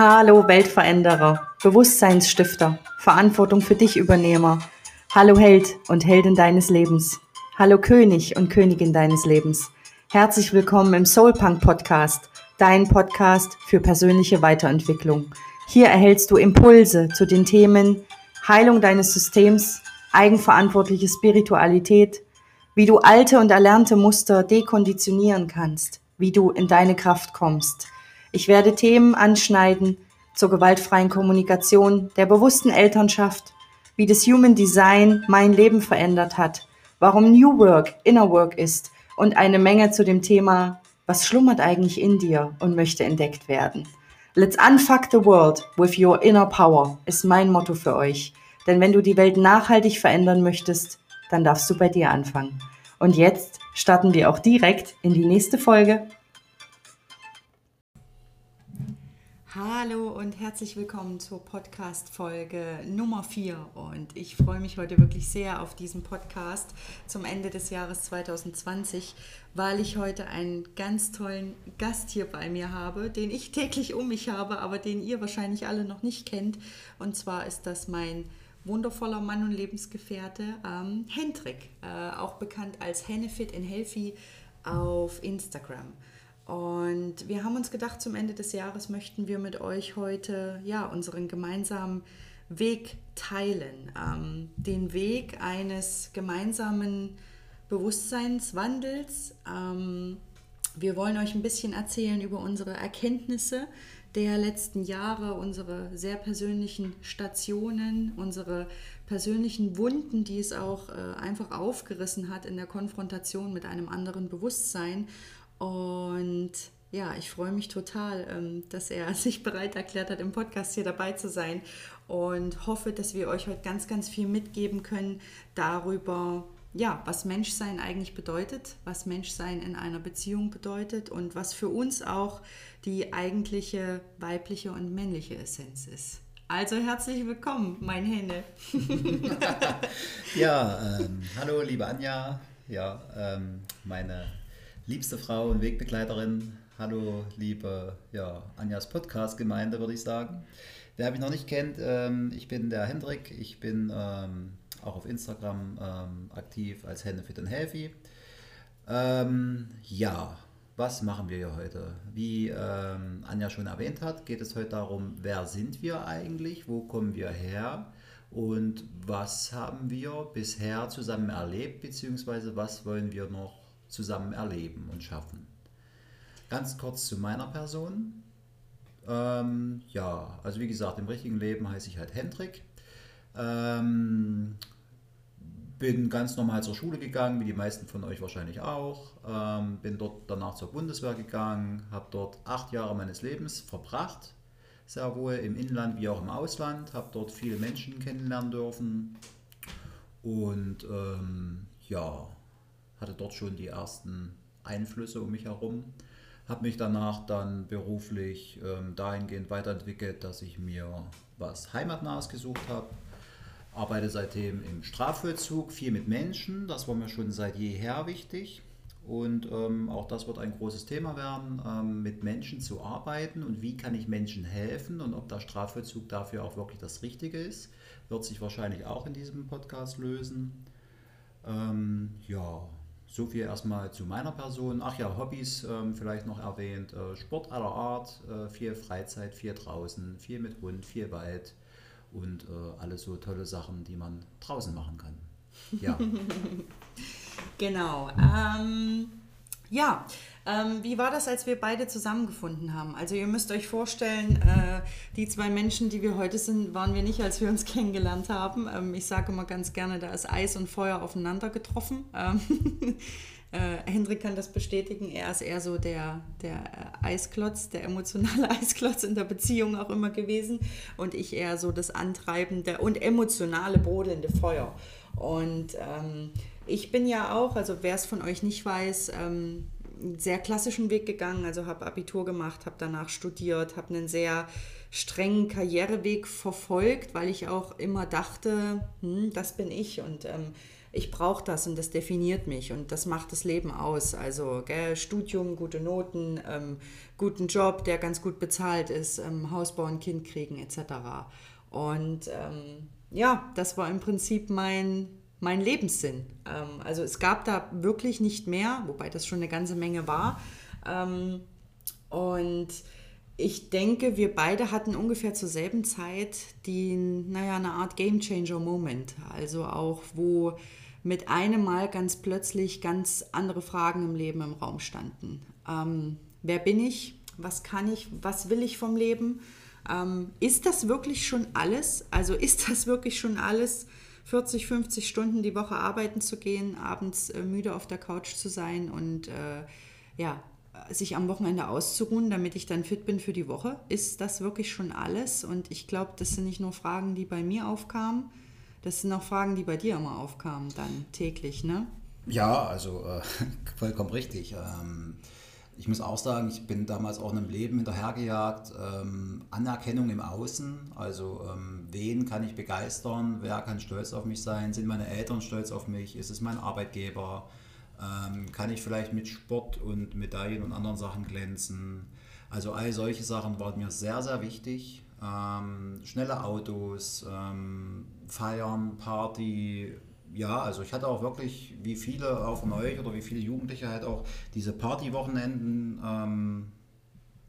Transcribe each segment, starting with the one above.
Hallo Weltveränderer, Bewusstseinsstifter, Verantwortung für dich Übernehmer. Hallo Held und Heldin deines Lebens. Hallo König und Königin deines Lebens. Herzlich willkommen im Soulpunk Podcast, dein Podcast für persönliche Weiterentwicklung. Hier erhältst du Impulse zu den Themen Heilung deines Systems, eigenverantwortliche Spiritualität, wie du alte und erlernte Muster dekonditionieren kannst, wie du in deine Kraft kommst. Ich werde Themen anschneiden zur gewaltfreien Kommunikation, der bewussten Elternschaft, wie das Human Design mein Leben verändert hat, warum New Work Inner Work ist und eine Menge zu dem Thema, was schlummert eigentlich in dir und möchte entdeckt werden. Let's unfuck the world with your inner power ist mein Motto für euch. Denn wenn du die Welt nachhaltig verändern möchtest, dann darfst du bei dir anfangen. Und jetzt starten wir auch direkt in die nächste Folge. Hallo und herzlich willkommen zur Podcast-Folge Nummer 4. Und ich freue mich heute wirklich sehr auf diesen Podcast zum Ende des Jahres 2020, weil ich heute einen ganz tollen Gast hier bei mir habe, den ich täglich um mich habe, aber den ihr wahrscheinlich alle noch nicht kennt. Und zwar ist das mein wundervoller Mann und Lebensgefährte, ähm, Hendrik, äh, auch bekannt als Hennefit and Healthy auf Instagram. Und wir haben uns gedacht, zum Ende des Jahres möchten wir mit euch heute ja, unseren gemeinsamen Weg teilen. Ähm, den Weg eines gemeinsamen Bewusstseinswandels. Ähm, wir wollen euch ein bisschen erzählen über unsere Erkenntnisse, der letzten Jahre, unsere sehr persönlichen Stationen, unsere persönlichen Wunden, die es auch äh, einfach aufgerissen hat in der Konfrontation mit einem anderen Bewusstsein. Und ja, ich freue mich total, ähm, dass er sich bereit erklärt hat, im Podcast hier dabei zu sein und hoffe, dass wir euch heute ganz, ganz viel mitgeben können darüber, ja, was Menschsein eigentlich bedeutet, was Menschsein in einer Beziehung bedeutet und was für uns auch die eigentliche weibliche und männliche Essenz ist. Also herzlich willkommen, mein Henne. ja, ähm, hallo liebe Anja, ja, ähm, meine liebste Frau und Wegbegleiterin. Hallo liebe ja, Anjas Podcast-Gemeinde, würde ich sagen. Wer mich noch nicht kennt, ähm, ich bin der Hendrik, ich bin ähm, auch auf Instagram ähm, aktiv als Hände Fit and Healthy. Ähm, ja, was machen wir hier heute? Wie ähm, Anja schon erwähnt hat, geht es heute darum, wer sind wir eigentlich, wo kommen wir her und was haben wir bisher zusammen erlebt, beziehungsweise was wollen wir noch zusammen erleben und schaffen. Ganz kurz zu meiner Person. Ähm, ja, also wie gesagt, im richtigen Leben heiße ich halt Hendrik. Ähm, bin ganz normal zur Schule gegangen, wie die meisten von euch wahrscheinlich auch. Ähm, bin dort danach zur Bundeswehr gegangen, habe dort acht Jahre meines Lebens verbracht, sehr wohl im Inland wie auch im Ausland, habe dort viele Menschen kennenlernen dürfen und ähm, ja, hatte dort schon die ersten Einflüsse um mich herum. Habe mich danach dann beruflich ähm, dahingehend weiterentwickelt, dass ich mir was Heimatnahes gesucht habe arbeite seitdem im Strafvollzug, viel mit Menschen. Das war mir schon seit jeher wichtig. Und ähm, auch das wird ein großes Thema werden, ähm, mit Menschen zu arbeiten und wie kann ich Menschen helfen und ob der Strafvollzug dafür auch wirklich das Richtige ist, wird sich wahrscheinlich auch in diesem Podcast lösen. Ähm, ja, so viel erstmal zu meiner Person. Ach ja, Hobbys ähm, vielleicht noch erwähnt. Äh, Sport aller Art, äh, viel Freizeit, viel draußen, viel mit Hund, viel Wald und äh, alles so tolle Sachen, die man draußen machen kann. Ja. genau. Ähm, ja, ähm, wie war das, als wir beide zusammengefunden haben? Also ihr müsst euch vorstellen, äh, die zwei Menschen, die wir heute sind, waren wir nicht, als wir uns kennengelernt haben. Ähm, ich sage immer ganz gerne, da ist Eis und Feuer aufeinander getroffen. Ähm, Äh, Hendrik kann das bestätigen. Er ist eher so der, der äh, Eisklotz, der emotionale Eisklotz in der Beziehung auch immer gewesen. Und ich eher so das antreibende und emotionale, brodelnde Feuer. Und ähm, ich bin ja auch, also wer es von euch nicht weiß, ähm, einen sehr klassischen Weg gegangen. Also habe Abitur gemacht, habe danach studiert, habe einen sehr strengen Karriereweg verfolgt, weil ich auch immer dachte, hm, das bin ich und ähm, ich brauche das und das definiert mich und das macht das Leben aus. Also gell, Studium, gute Noten, ähm, guten Job, der ganz gut bezahlt ist, ähm, Haus bauen, Kind kriegen etc. Und ähm, ja, das war im Prinzip mein, mein Lebenssinn. Ähm, also es gab da wirklich nicht mehr, wobei das schon eine ganze Menge war. Ähm, und ich denke, wir beide hatten ungefähr zur selben Zeit die, naja, eine Art Game Changer Moment. Also auch, wo mit einem Mal ganz plötzlich ganz andere Fragen im Leben im Raum standen. Ähm, wer bin ich? Was kann ich? Was will ich vom Leben? Ähm, ist das wirklich schon alles? Also ist das wirklich schon alles, 40, 50 Stunden die Woche arbeiten zu gehen, abends äh, müde auf der Couch zu sein und äh, ja, sich am Wochenende auszuruhen, damit ich dann fit bin für die Woche. Ist das wirklich schon alles? Und ich glaube, das sind nicht nur Fragen, die bei mir aufkamen, das sind auch Fragen, die bei dir immer aufkamen, dann täglich, ne? Ja, also äh, vollkommen richtig. Ähm, ich muss auch sagen, ich bin damals auch in einem Leben hinterhergejagt. Ähm, Anerkennung im Außen, also ähm, wen kann ich begeistern, wer kann stolz auf mich sein, sind meine Eltern stolz auf mich, ist es mein Arbeitgeber, ähm, kann ich vielleicht mit Sport und Medaillen und anderen Sachen glänzen. Also all solche Sachen waren mir sehr, sehr wichtig. Ähm, schnelle Autos, ähm, Feiern, Party, ja, also ich hatte auch wirklich, wie viele auch von euch oder wie viele Jugendliche halt auch diese Partywochenenden ähm,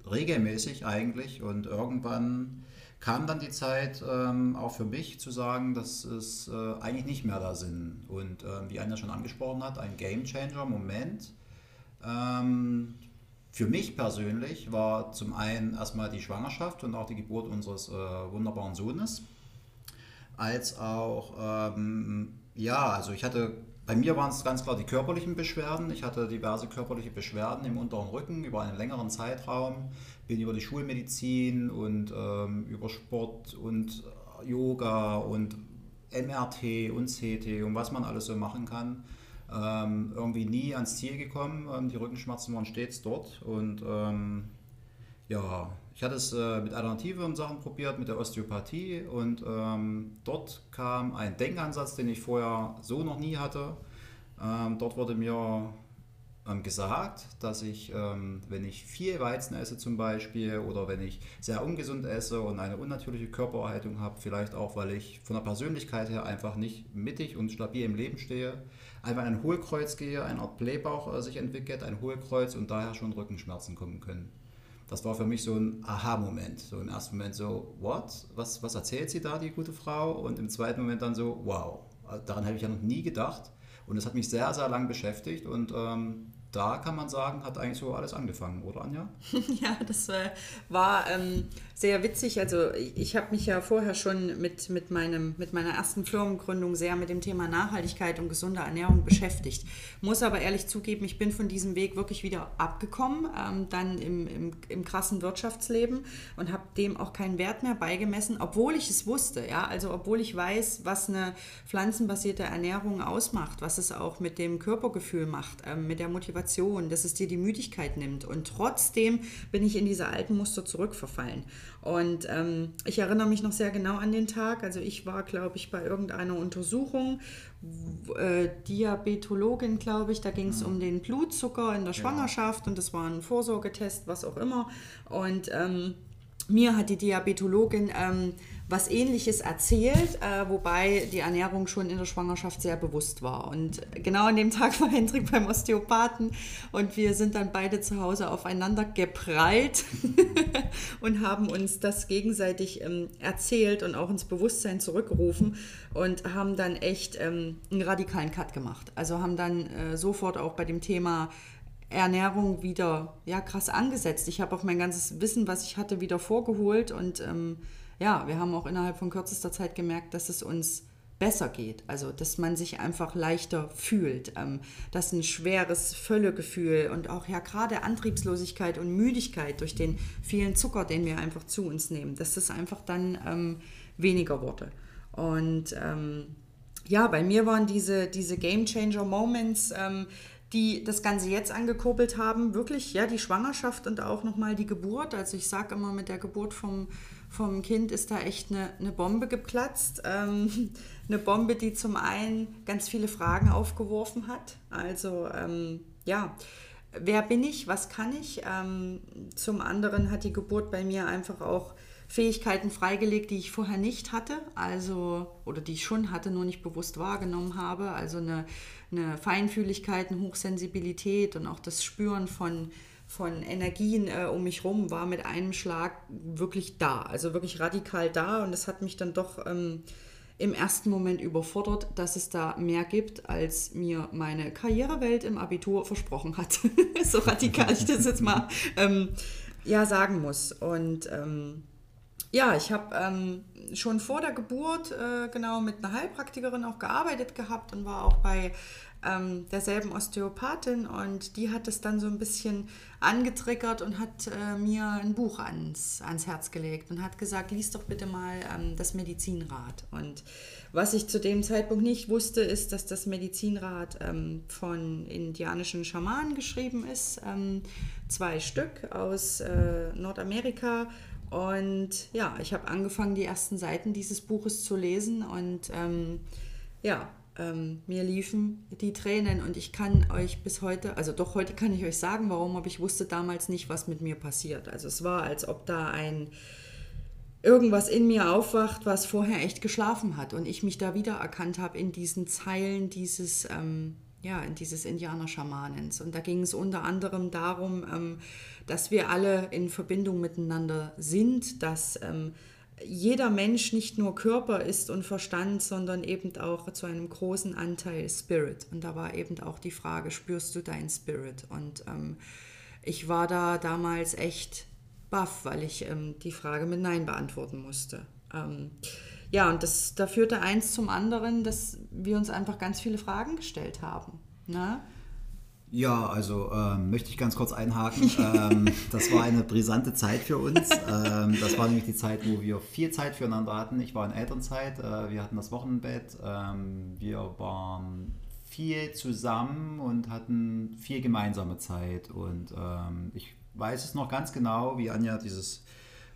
regelmäßig eigentlich und irgendwann kam dann die Zeit ähm, auch für mich zu sagen, dass es äh, eigentlich nicht mehr da sind. Und äh, wie Anja schon angesprochen hat, ein Game Changer Moment. Ähm, für mich persönlich war zum einen erstmal die Schwangerschaft und auch die Geburt unseres äh, wunderbaren Sohnes, als auch, ähm, ja, also ich hatte, bei mir waren es ganz klar die körperlichen Beschwerden. Ich hatte diverse körperliche Beschwerden im unteren Rücken über einen längeren Zeitraum bin über die Schulmedizin und ähm, über Sport und Yoga und MRT und CT und was man alles so machen kann, ähm, irgendwie nie ans Ziel gekommen. Ähm, die Rückenschmerzen waren stets dort und ähm, ja, ich hatte es äh, mit alternativen Sachen probiert, mit der Osteopathie und ähm, dort kam ein Denkansatz, den ich vorher so noch nie hatte. Ähm, dort wurde mir ähm, gesagt, dass ich, ähm, wenn ich viel Weizen esse zum Beispiel oder wenn ich sehr ungesund esse und eine unnatürliche Körpererhaltung habe, vielleicht auch, weil ich von der Persönlichkeit her einfach nicht mittig und stabil im Leben stehe, einfach in ein Hohlkreuz gehe, eine Art Blähbauch äh, sich entwickelt, ein Hohlkreuz und daher schon Rückenschmerzen kommen können. Das war für mich so ein Aha-Moment. So im ersten Moment so, what? Was, was erzählt sie da, die gute Frau? Und im zweiten Moment dann so, wow. Daran habe ich ja noch nie gedacht. Und das hat mich sehr, sehr lang beschäftigt und ähm, da kann man sagen, hat eigentlich so alles angefangen, oder Anja? ja, das äh, war ähm, sehr witzig. Also ich habe mich ja vorher schon mit, mit, meinem, mit meiner ersten Firmengründung sehr mit dem Thema Nachhaltigkeit und gesunde Ernährung beschäftigt. Muss aber ehrlich zugeben, ich bin von diesem Weg wirklich wieder abgekommen, ähm, dann im, im, im krassen Wirtschaftsleben und habe dem auch keinen Wert mehr beigemessen, obwohl ich es wusste. Ja? Also obwohl ich weiß, was eine pflanzenbasierte Ernährung ausmacht, was es auch mit dem Körpergefühl macht, ähm, mit der Motivation, dass es dir die Müdigkeit nimmt. Und trotzdem bin ich in diese alten Muster zurückverfallen. Und ähm, ich erinnere mich noch sehr genau an den Tag. Also ich war, glaube ich, bei irgendeiner Untersuchung, äh, Diabetologin, glaube ich, da ging es mhm. um den Blutzucker in der Schwangerschaft ja. und das war ein Vorsorgetest, was auch immer. Und ähm, mir hat die Diabetologin ähm, was ähnliches erzählt, äh, wobei die Ernährung schon in der Schwangerschaft sehr bewusst war. Und genau an dem Tag war Hendrik beim Osteopathen und wir sind dann beide zu Hause aufeinander geprallt und haben uns das gegenseitig ähm, erzählt und auch ins Bewusstsein zurückgerufen und haben dann echt ähm, einen radikalen Cut gemacht. Also haben dann äh, sofort auch bei dem Thema Ernährung wieder ja, krass angesetzt. Ich habe auch mein ganzes Wissen, was ich hatte, wieder vorgeholt und ähm, ja, wir haben auch innerhalb von kürzester Zeit gemerkt, dass es uns besser geht. Also, dass man sich einfach leichter fühlt. Ähm, dass ein schweres Völlegefühl und auch ja gerade Antriebslosigkeit und Müdigkeit durch den vielen Zucker, den wir einfach zu uns nehmen, dass das einfach dann ähm, weniger wurde. Und ähm, ja, bei mir waren diese, diese Game Changer Moments, ähm, die das Ganze jetzt angekurbelt haben, wirklich ja die Schwangerschaft und auch nochmal die Geburt. Also ich sage immer, mit der Geburt vom, vom Kind ist da echt eine, eine Bombe geplatzt. Ähm, eine Bombe, die zum einen ganz viele Fragen aufgeworfen hat. Also ähm, ja, wer bin ich, was kann ich? Ähm, zum anderen hat die Geburt bei mir einfach auch Fähigkeiten freigelegt, die ich vorher nicht hatte, also oder die ich schon hatte, nur nicht bewusst wahrgenommen habe. Also eine, eine Feinfühligkeit, eine Hochsensibilität und auch das Spüren von, von Energien äh, um mich herum war mit einem Schlag wirklich da, also wirklich radikal da. Und das hat mich dann doch ähm, im ersten Moment überfordert, dass es da mehr gibt, als mir meine Karrierewelt im Abitur versprochen hat. so radikal ich das jetzt mal ähm, ja, sagen muss. Und ähm, ja, ich habe ähm, schon vor der Geburt äh, genau mit einer Heilpraktikerin auch gearbeitet gehabt und war auch bei ähm, derselben Osteopathin und die hat es dann so ein bisschen angetriggert und hat äh, mir ein Buch ans, ans Herz gelegt und hat gesagt, lies doch bitte mal ähm, das Medizinrad. Und was ich zu dem Zeitpunkt nicht wusste, ist, dass das Medizinrad ähm, von indianischen Schamanen geschrieben ist. Ähm, zwei Stück aus äh, Nordamerika und ja, ich habe angefangen, die ersten Seiten dieses Buches zu lesen und ähm, ja, ähm, mir liefen die Tränen und ich kann euch bis heute, also doch heute kann ich euch sagen, warum, aber ich wusste damals nicht, was mit mir passiert. Also es war, als ob da ein irgendwas in mir aufwacht, was vorher echt geschlafen hat und ich mich da wieder erkannt habe in diesen Zeilen dieses ähm, ja, in dieses Indianer-Schamanens. Und da ging es unter anderem darum, ähm, dass wir alle in Verbindung miteinander sind, dass ähm, jeder Mensch nicht nur Körper ist und Verstand, sondern eben auch zu einem großen Anteil Spirit. Und da war eben auch die Frage, spürst du deinen Spirit? Und ähm, ich war da damals echt baff, weil ich die Frage mit Nein beantworten musste. Ja, und das, da führte eins zum anderen, dass wir uns einfach ganz viele Fragen gestellt haben. Ne? Ja, also ähm, möchte ich ganz kurz einhaken. ähm, das war eine brisante Zeit für uns. Ähm, das war nämlich die Zeit, wo wir viel Zeit füreinander hatten. Ich war in Elternzeit, äh, wir hatten das Wochenbett, ähm, wir waren viel zusammen und hatten viel gemeinsame Zeit. Und ähm, ich weiß es noch ganz genau, wie Anja dieses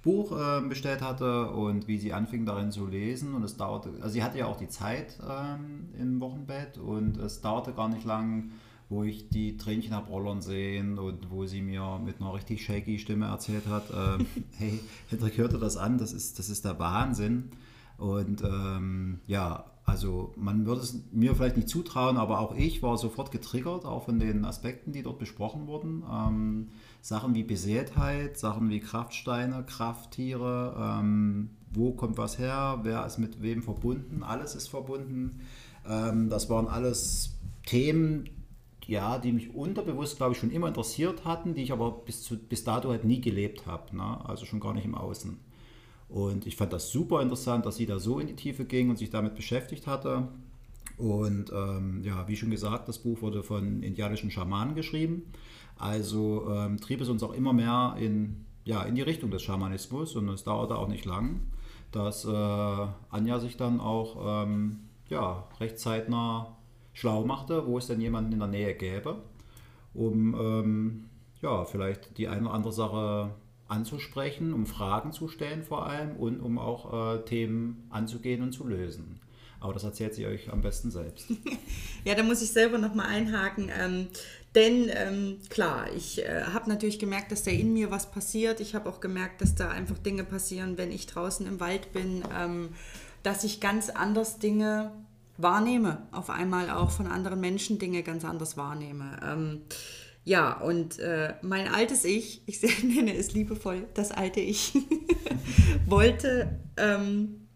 Buch äh, bestellt hatte und wie sie anfing darin zu lesen. Und es dauerte, also sie hatte ja auch die Zeit ähm, im Wochenbett und es dauerte gar nicht lang, wo ich die Tränchen habe rollern sehen und wo sie mir mit einer richtig shaky Stimme erzählt hat, äh, hey, Hendrik, hörte das an, das ist, das ist der Wahnsinn. Und ähm, ja, also man würde es mir vielleicht nicht zutrauen, aber auch ich war sofort getriggert, auch von den Aspekten, die dort besprochen wurden. Ähm, Sachen wie Besehrtheit, Sachen wie Kraftsteine, Krafttiere, ähm, wo kommt was her, wer ist mit wem verbunden, alles ist verbunden. Ähm, das waren alles Themen, ja, die mich unterbewusst, glaube ich, schon immer interessiert hatten, die ich aber bis, zu, bis dato halt nie gelebt habe, ne? also schon gar nicht im Außen. Und ich fand das super interessant, dass sie da so in die Tiefe ging und sich damit beschäftigt hatte. Und ähm, ja, wie schon gesagt, das Buch wurde von indianischen Schamanen geschrieben. Also ähm, trieb es uns auch immer mehr in, ja, in die Richtung des Schamanismus und es dauerte auch nicht lang, dass äh, Anja sich dann auch ähm, ja, recht zeitnah schlau machte, wo es denn jemanden in der Nähe gäbe, um ähm, ja, vielleicht die eine oder andere Sache anzusprechen, um Fragen zu stellen vor allem und um auch äh, Themen anzugehen und zu lösen. Aber das erzählt sie euch am besten selbst. ja, da muss ich selber nochmal einhaken. Ähm, denn ähm, klar, ich äh, habe natürlich gemerkt, dass da in mir was passiert. Ich habe auch gemerkt, dass da einfach Dinge passieren, wenn ich draußen im Wald bin, ähm, dass ich ganz anders Dinge wahrnehme. Auf einmal auch von anderen Menschen Dinge ganz anders wahrnehme. Ähm, ja, und äh, mein altes Ich, ich nenne es liebevoll das alte Ich, wollte, ähm,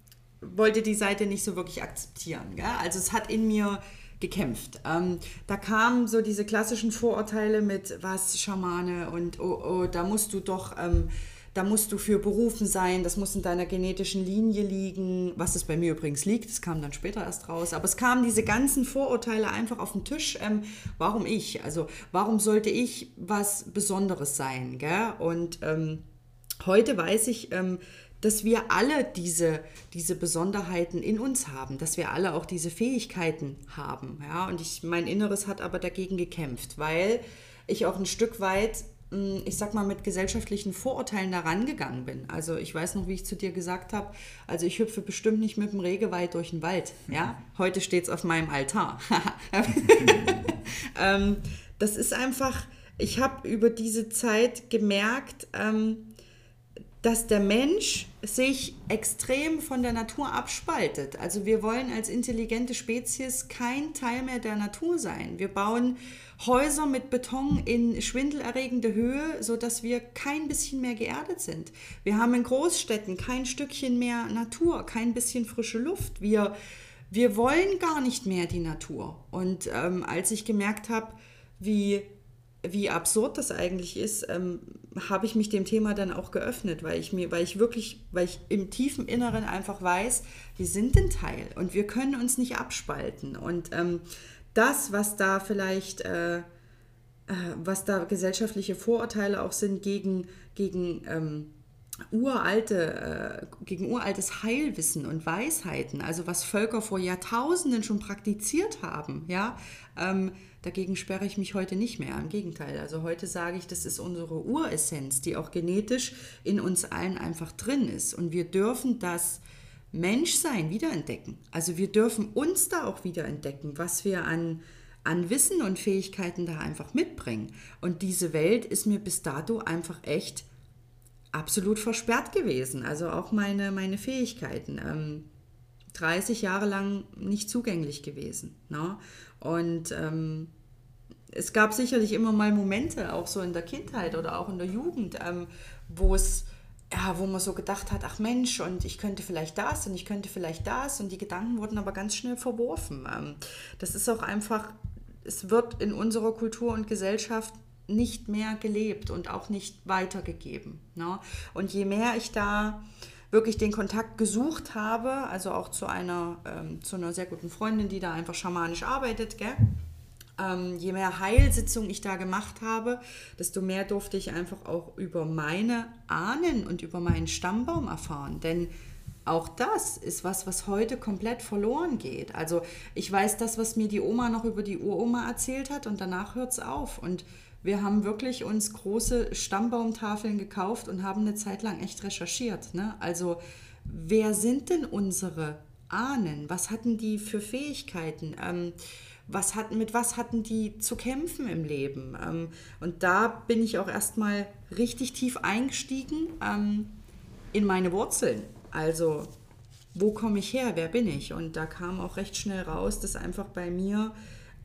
wollte die Seite nicht so wirklich akzeptieren. Gell? Also es hat in mir gekämpft. Ähm, da kamen so diese klassischen Vorurteile mit, was Schamane und oh, oh, da musst du doch, ähm, da musst du für berufen sein, das muss in deiner genetischen Linie liegen, was es bei mir übrigens liegt, das kam dann später erst raus, aber es kamen diese ganzen Vorurteile einfach auf den Tisch, ähm, warum ich, also warum sollte ich was Besonderes sein, gell? und ähm, heute weiß ich, ähm, dass wir alle diese, diese Besonderheiten in uns haben, dass wir alle auch diese Fähigkeiten haben. Ja? Und ich, mein Inneres hat aber dagegen gekämpft, weil ich auch ein Stück weit hm, ich sag mal, mit gesellschaftlichen Vorurteilen da rangegangen bin. Also ich weiß noch, wie ich zu dir gesagt habe, also ich hüpfe bestimmt nicht mit dem Regenwald durch den Wald. Ja? Heute steht es auf meinem Altar. ähm, das ist einfach, ich habe über diese Zeit gemerkt, ähm, dass der Mensch sich extrem von der Natur abspaltet. Also wir wollen als intelligente Spezies kein Teil mehr der Natur sein. Wir bauen Häuser mit Beton in schwindelerregende Höhe, sodass wir kein bisschen mehr geerdet sind. Wir haben in Großstädten kein Stückchen mehr Natur, kein bisschen frische Luft. Wir, wir wollen gar nicht mehr die Natur. Und ähm, als ich gemerkt habe, wie wie absurd das eigentlich ist, ähm, habe ich mich dem Thema dann auch geöffnet, weil ich mir, weil ich wirklich, weil ich im tiefen Inneren einfach weiß, wir sind ein Teil und wir können uns nicht abspalten. Und ähm, das, was da vielleicht, äh, äh, was da gesellschaftliche Vorurteile auch sind gegen, gegen ähm, uralte, äh, gegen uraltes Heilwissen und Weisheiten, also was Völker vor Jahrtausenden schon praktiziert haben, ja, ähm, Dagegen sperre ich mich heute nicht mehr. Im Gegenteil. Also heute sage ich, das ist unsere Uressenz, die auch genetisch in uns allen einfach drin ist. Und wir dürfen das Menschsein wiederentdecken. Also wir dürfen uns da auch wiederentdecken, was wir an, an Wissen und Fähigkeiten da einfach mitbringen. Und diese Welt ist mir bis dato einfach echt absolut versperrt gewesen. Also auch meine, meine Fähigkeiten. Ähm, 30 Jahre lang nicht zugänglich gewesen. Ne? Und ähm, es gab sicherlich immer mal Momente, auch so in der Kindheit oder auch in der Jugend, ähm, wo es ja, wo man so gedacht hat, ach Mensch, und ich könnte vielleicht das und ich könnte vielleicht das und die Gedanken wurden aber ganz schnell verworfen. Ähm, das ist auch einfach, es wird in unserer Kultur und Gesellschaft nicht mehr gelebt und auch nicht weitergegeben. Ne? Und je mehr ich da wirklich den Kontakt gesucht habe, also auch zu einer, ähm, zu einer sehr guten Freundin, die da einfach schamanisch arbeitet, gell? Ähm, je mehr Heilsitzungen ich da gemacht habe, desto mehr durfte ich einfach auch über meine Ahnen und über meinen Stammbaum erfahren. Denn auch das ist was, was heute komplett verloren geht. Also ich weiß das, was mir die Oma noch über die Uroma erzählt hat und danach hört es auf. Und wir haben wirklich uns große Stammbaumtafeln gekauft und haben eine Zeit lang echt recherchiert. Ne? Also wer sind denn unsere Ahnen? Was hatten die für Fähigkeiten? Ähm, was hatten, mit was hatten die zu kämpfen im Leben? Ähm, und da bin ich auch erstmal richtig tief eingestiegen ähm, in meine Wurzeln. Also wo komme ich her? Wer bin ich? Und da kam auch recht schnell raus, dass einfach bei mir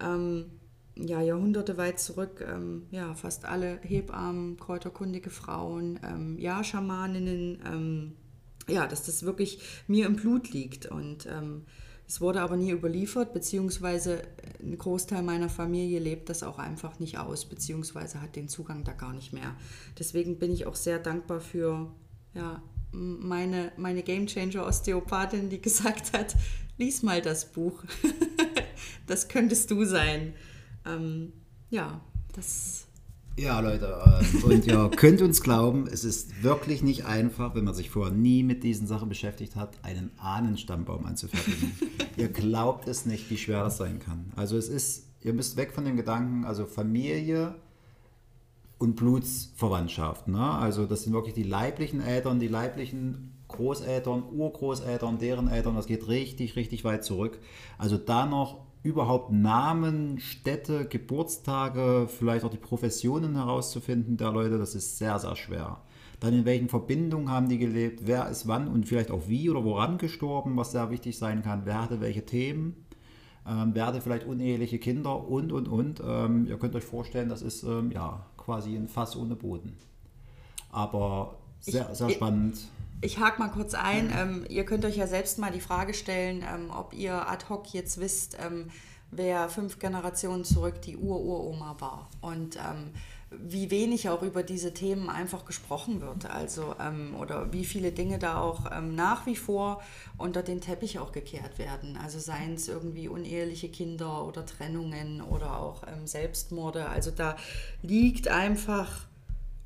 ähm, ja, Jahrhunderte weit zurück, ähm, ja, fast alle Hebammen, kräuterkundige Frauen, ähm, ja, Schamaninnen, ähm, ja, dass das wirklich mir im Blut liegt. Und ähm, es wurde aber nie überliefert, beziehungsweise ein Großteil meiner Familie lebt das auch einfach nicht aus, beziehungsweise hat den Zugang da gar nicht mehr. Deswegen bin ich auch sehr dankbar für ja, meine, meine Game Changer Osteopathin, die gesagt hat, lies mal das Buch. das könntest du sein. Ähm, ja, das. Ja, Leute, äh, und ihr könnt uns glauben, es ist wirklich nicht einfach, wenn man sich vorher nie mit diesen Sachen beschäftigt hat, einen Ahnenstammbaum anzufertigen. ihr glaubt es nicht, wie schwer das sein kann. Also es ist, ihr müsst weg von dem Gedanken, also Familie und Blutsverwandtschaft. Ne? Also das sind wirklich die leiblichen Eltern, die leiblichen Großeltern, Urgroßeltern, deren Eltern, das geht richtig, richtig weit zurück. Also da noch überhaupt Namen, Städte, Geburtstage, vielleicht auch die Professionen herauszufinden der Leute, das ist sehr, sehr schwer. Dann in welchen Verbindungen haben die gelebt, wer ist wann und vielleicht auch wie oder woran gestorben, was sehr wichtig sein kann, wer hatte welche Themen, ähm, wer hatte vielleicht uneheliche Kinder und, und, und. Ähm, ihr könnt euch vorstellen, das ist ähm, ja quasi ein Fass ohne Boden. Aber sehr, sehr spannend. Ich hake mal kurz ein. Ähm, ihr könnt euch ja selbst mal die Frage stellen, ähm, ob ihr ad hoc jetzt wisst, ähm, wer fünf Generationen zurück die Ur-Uroma war und ähm, wie wenig auch über diese Themen einfach gesprochen wird. Also, ähm, oder wie viele Dinge da auch ähm, nach wie vor unter den Teppich auch gekehrt werden. Also seien es irgendwie uneheliche Kinder oder Trennungen oder auch Selbstmorde. Also da liegt einfach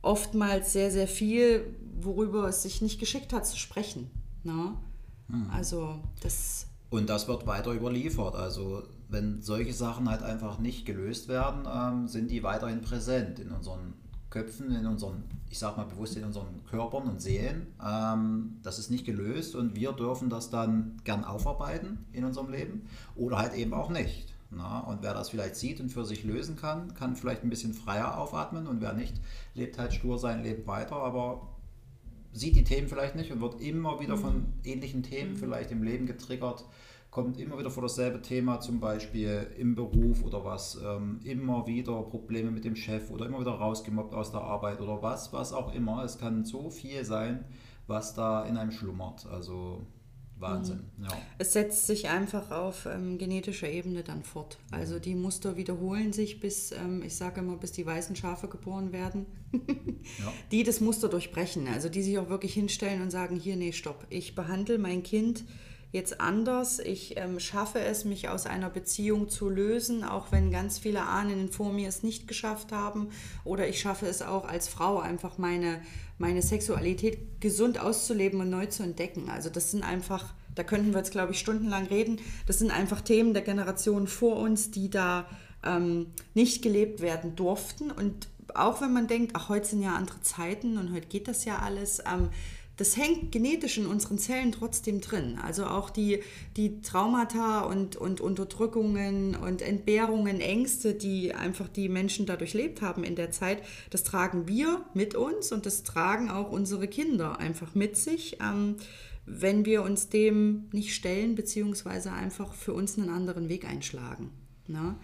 oftmals sehr, sehr viel, worüber es sich nicht geschickt hat zu sprechen. Ne? Mhm. Also das. Und das wird weiter überliefert. Also wenn solche Sachen halt einfach nicht gelöst werden, ähm, sind die weiterhin präsent in unseren Köpfen, in unseren, ich sag mal bewusst in unseren Körpern und Seelen. Ähm, das ist nicht gelöst und wir dürfen das dann gern aufarbeiten in unserem Leben oder halt eben auch nicht. Na, und wer das vielleicht sieht und für sich lösen kann, kann vielleicht ein bisschen freier aufatmen und wer nicht, lebt halt stur sein Leben weiter, aber sieht die Themen vielleicht nicht und wird immer wieder von mhm. ähnlichen Themen mhm. vielleicht im Leben getriggert, kommt immer wieder vor dasselbe Thema, zum Beispiel im Beruf oder was, ähm, immer wieder Probleme mit dem Chef oder immer wieder rausgemobbt aus der Arbeit oder was, was auch immer. Es kann so viel sein, was da in einem schlummert. Also Wahnsinn. Mhm. Ja. Es setzt sich einfach auf ähm, genetischer Ebene dann fort. Also die Muster wiederholen sich bis, ähm, ich sage immer, bis die weißen Schafe geboren werden, ja. die das Muster durchbrechen. Also die sich auch wirklich hinstellen und sagen, hier, nee, stopp, ich behandle mein Kind jetzt anders. Ich ähm, schaffe es, mich aus einer Beziehung zu lösen, auch wenn ganz viele Ahnen vor mir es nicht geschafft haben. Oder ich schaffe es auch als Frau einfach meine, meine Sexualität gesund auszuleben und neu zu entdecken. Also das sind einfach, da könnten wir jetzt, glaube ich, stundenlang reden. Das sind einfach Themen der Generation vor uns, die da ähm, nicht gelebt werden durften. Und auch wenn man denkt, ach, heute sind ja andere Zeiten und heute geht das ja alles, ähm, das hängt genetisch in unseren Zellen trotzdem drin. Also auch die, die Traumata und, und Unterdrückungen und Entbehrungen, Ängste, die einfach die Menschen dadurch lebt haben in der Zeit, das tragen wir mit uns und das tragen auch unsere Kinder einfach mit sich, ähm, wenn wir uns dem nicht stellen, beziehungsweise einfach für uns einen anderen Weg einschlagen. Ne?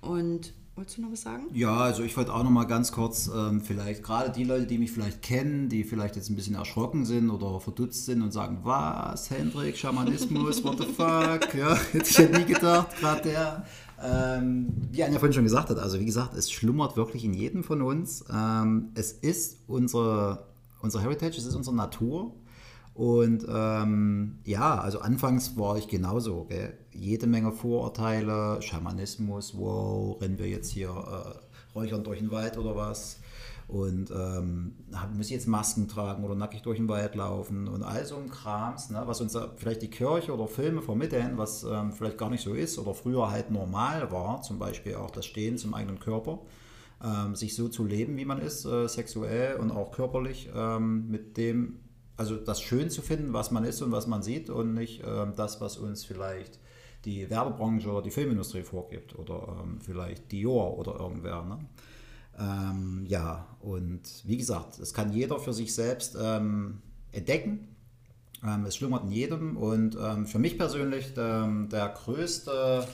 Und Wolltest du noch was sagen? Ja, also ich wollte auch noch mal ganz kurz, ähm, vielleicht gerade die Leute, die mich vielleicht kennen, die vielleicht jetzt ein bisschen erschrocken sind oder verdutzt sind und sagen, was, Hendrik, Schamanismus, what the fuck, ja, hätte ich ja nie gedacht, gerade der. Ähm, wie Anja vorhin schon gesagt hat, also wie gesagt, es schlummert wirklich in jedem von uns. Ähm, es ist unsere, unsere Heritage, es ist unsere Natur. Und ähm, ja, also anfangs war ich genauso. Gell? Jede Menge Vorurteile, Schamanismus, wow, rennen wir jetzt hier äh, räuchern durch den Wald oder was? Und ähm, muss ich jetzt Masken tragen oder nackig durch den Wald laufen und all so ein Krams, ne, was uns vielleicht die Kirche oder Filme vermitteln, was ähm, vielleicht gar nicht so ist oder früher halt normal war, zum Beispiel auch das Stehen zum eigenen Körper. Ähm, sich so zu leben, wie man ist, äh, sexuell und auch körperlich, ähm, mit dem also das schön zu finden, was man ist und was man sieht und nicht ähm, das, was uns vielleicht die Werbebranche oder die Filmindustrie vorgibt oder ähm, vielleicht Dior oder irgendwer. Ne? Ähm, ja, und wie gesagt, es kann jeder für sich selbst ähm, entdecken. Ähm, es schlummert in jedem und ähm, für mich persönlich der größte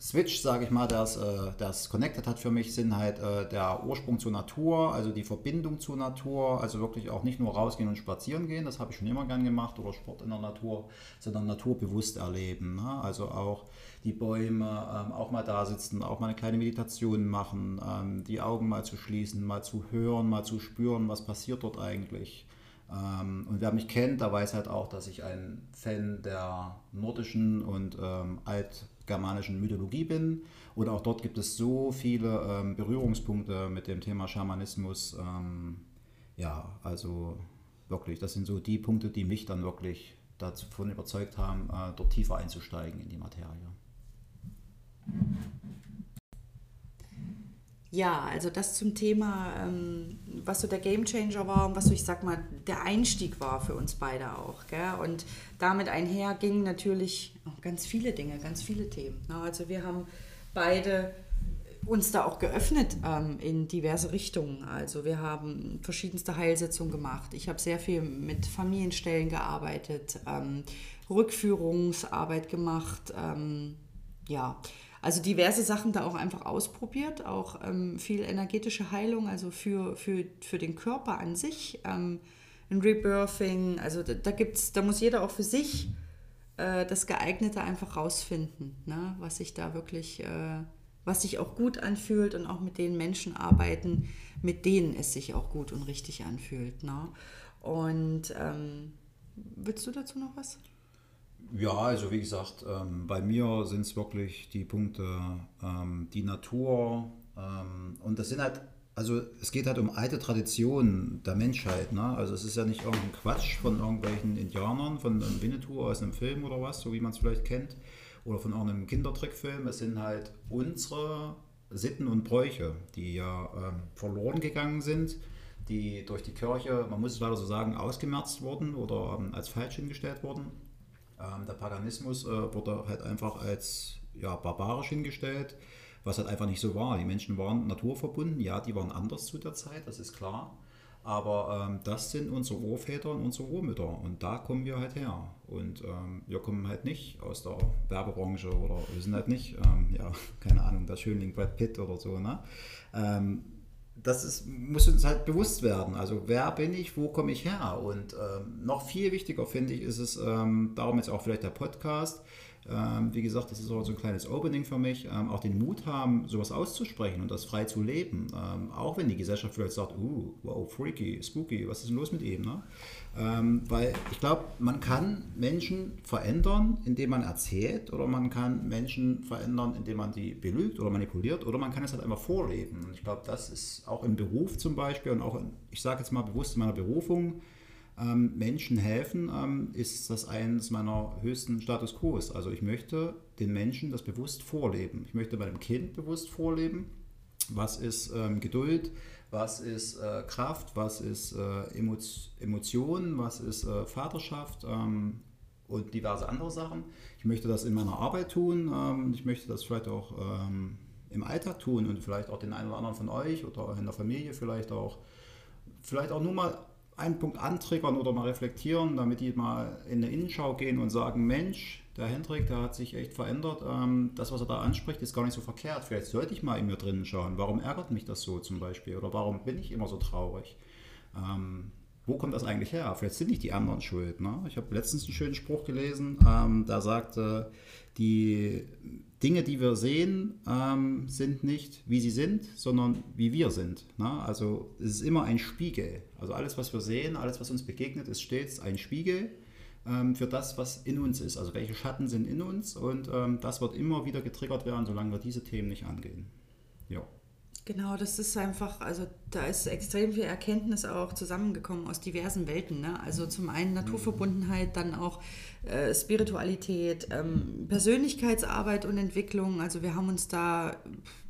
Switch, sage ich mal, es äh, connected hat für mich, sind halt äh, der Ursprung zur Natur, also die Verbindung zur Natur, also wirklich auch nicht nur rausgehen und spazieren gehen, das habe ich schon immer gern gemacht, oder Sport in der Natur, sondern naturbewusst erleben. Ne? Also auch die Bäume, ähm, auch mal da sitzen, auch mal eine kleine Meditation machen, ähm, die Augen mal zu schließen, mal zu hören, mal zu spüren, was passiert dort eigentlich. Ähm, und wer mich kennt, der weiß halt auch, dass ich ein Fan der nordischen und ähm, alt germanischen Mythologie bin. Und auch dort gibt es so viele ähm, Berührungspunkte mit dem Thema Schamanismus. Ähm, ja, also wirklich, das sind so die Punkte, die mich dann wirklich davon überzeugt haben, äh, dort tiefer einzusteigen in die Materie. Ja, also das zum Thema, ähm, was so der Gamechanger war und was so, ich sag mal, der Einstieg war für uns beide auch. Gell? Und damit einher gingen natürlich auch ganz viele Dinge, ganz viele Themen. Also wir haben beide uns da auch geöffnet ähm, in diverse Richtungen. Also wir haben verschiedenste Heilsitzungen gemacht. Ich habe sehr viel mit Familienstellen gearbeitet, ähm, Rückführungsarbeit gemacht. Ähm, ja, also diverse Sachen da auch einfach ausprobiert, auch ähm, viel energetische Heilung, also für, für, für den Körper an sich, ähm, ein Rebirthing, also da, da, gibt's, da muss jeder auch für sich äh, das Geeignete einfach rausfinden, ne? was sich da wirklich, äh, was sich auch gut anfühlt und auch mit den Menschen arbeiten, mit denen es sich auch gut und richtig anfühlt. Ne? Und ähm, willst du dazu noch was? Ja, also wie gesagt, ähm, bei mir sind es wirklich die Punkte, ähm, die Natur ähm, und das sind halt also es geht halt um alte Traditionen der Menschheit. Ne? Also es ist ja nicht irgendein Quatsch von irgendwelchen Indianern, von einem Winnetou aus einem Film oder was, so wie man es vielleicht kennt, oder von irgendeinem Kindertrickfilm. Es sind halt unsere Sitten und Bräuche, die ja ähm, verloren gegangen sind, die durch die Kirche, man muss es leider so sagen, ausgemerzt wurden oder ähm, als falsch hingestellt wurden. Ähm, der Paganismus äh, wurde halt einfach als ja, barbarisch hingestellt was halt einfach nicht so war. Die Menschen waren naturverbunden, ja, die waren anders zu der Zeit, das ist klar. Aber ähm, das sind unsere Urväter und unsere Urmütter und da kommen wir halt her. Und ähm, wir kommen halt nicht aus der Werbebranche oder wir sind halt nicht, ähm, ja, keine Ahnung, der Schönling Brad Pitt oder so. Ne? Ähm, das ist, muss uns halt bewusst werden. Also wer bin ich, wo komme ich her? Und ähm, noch viel wichtiger finde ich ist es, ähm, darum jetzt auch vielleicht der Podcast, ähm, wie gesagt, das ist auch so ein kleines Opening für mich, ähm, auch den Mut haben, sowas auszusprechen und das frei zu leben. Ähm, auch wenn die Gesellschaft vielleicht sagt, uh, wow, freaky, spooky, was ist denn los mit ihm? Ne? Ähm, weil ich glaube, man kann Menschen verändern, indem man erzählt, oder man kann Menschen verändern, indem man die belügt oder manipuliert, oder man kann es halt einfach vorleben. Und ich glaube, das ist auch im Beruf zum Beispiel und auch, in, ich sage jetzt mal bewusst in meiner Berufung, ähm, Menschen helfen, ähm, ist das eines meiner höchsten Status Quo. Also ich möchte den Menschen das bewusst vorleben. Ich möchte meinem Kind bewusst vorleben, was ist ähm, Geduld, was ist äh, Kraft, was ist äh, Emotion, was ist äh, Vaterschaft ähm, und diverse andere Sachen. Ich möchte das in meiner Arbeit tun. Ähm, ich möchte das vielleicht auch ähm, im Alltag tun und vielleicht auch den einen oder anderen von euch oder in der Familie vielleicht auch vielleicht auch nur mal einen Punkt antriggern oder mal reflektieren, damit die mal in eine Innenschau gehen und sagen, Mensch, der Hendrik, der hat sich echt verändert. Ähm, das, was er da anspricht, ist gar nicht so verkehrt. Vielleicht sollte ich mal in mir drinnen schauen. Warum ärgert mich das so zum Beispiel? Oder warum bin ich immer so traurig? Ähm, wo kommt das eigentlich her? Vielleicht sind nicht die anderen schuld. Ne? Ich habe letztens einen schönen Spruch gelesen, ähm, da sagte, die Dinge, die wir sehen, ähm, sind nicht, wie sie sind, sondern wie wir sind. Ne? Also es ist immer ein Spiegel. Also alles, was wir sehen, alles, was uns begegnet, ist stets ein Spiegel ähm, für das, was in uns ist. Also welche Schatten sind in uns und ähm, das wird immer wieder getriggert werden, solange wir diese Themen nicht angehen. Ja. Genau, das ist einfach, also da ist extrem viel Erkenntnis auch zusammengekommen aus diversen Welten. Ne? Also zum einen Naturverbundenheit, dann auch äh, Spiritualität, ähm, Persönlichkeitsarbeit und Entwicklung. Also wir haben uns da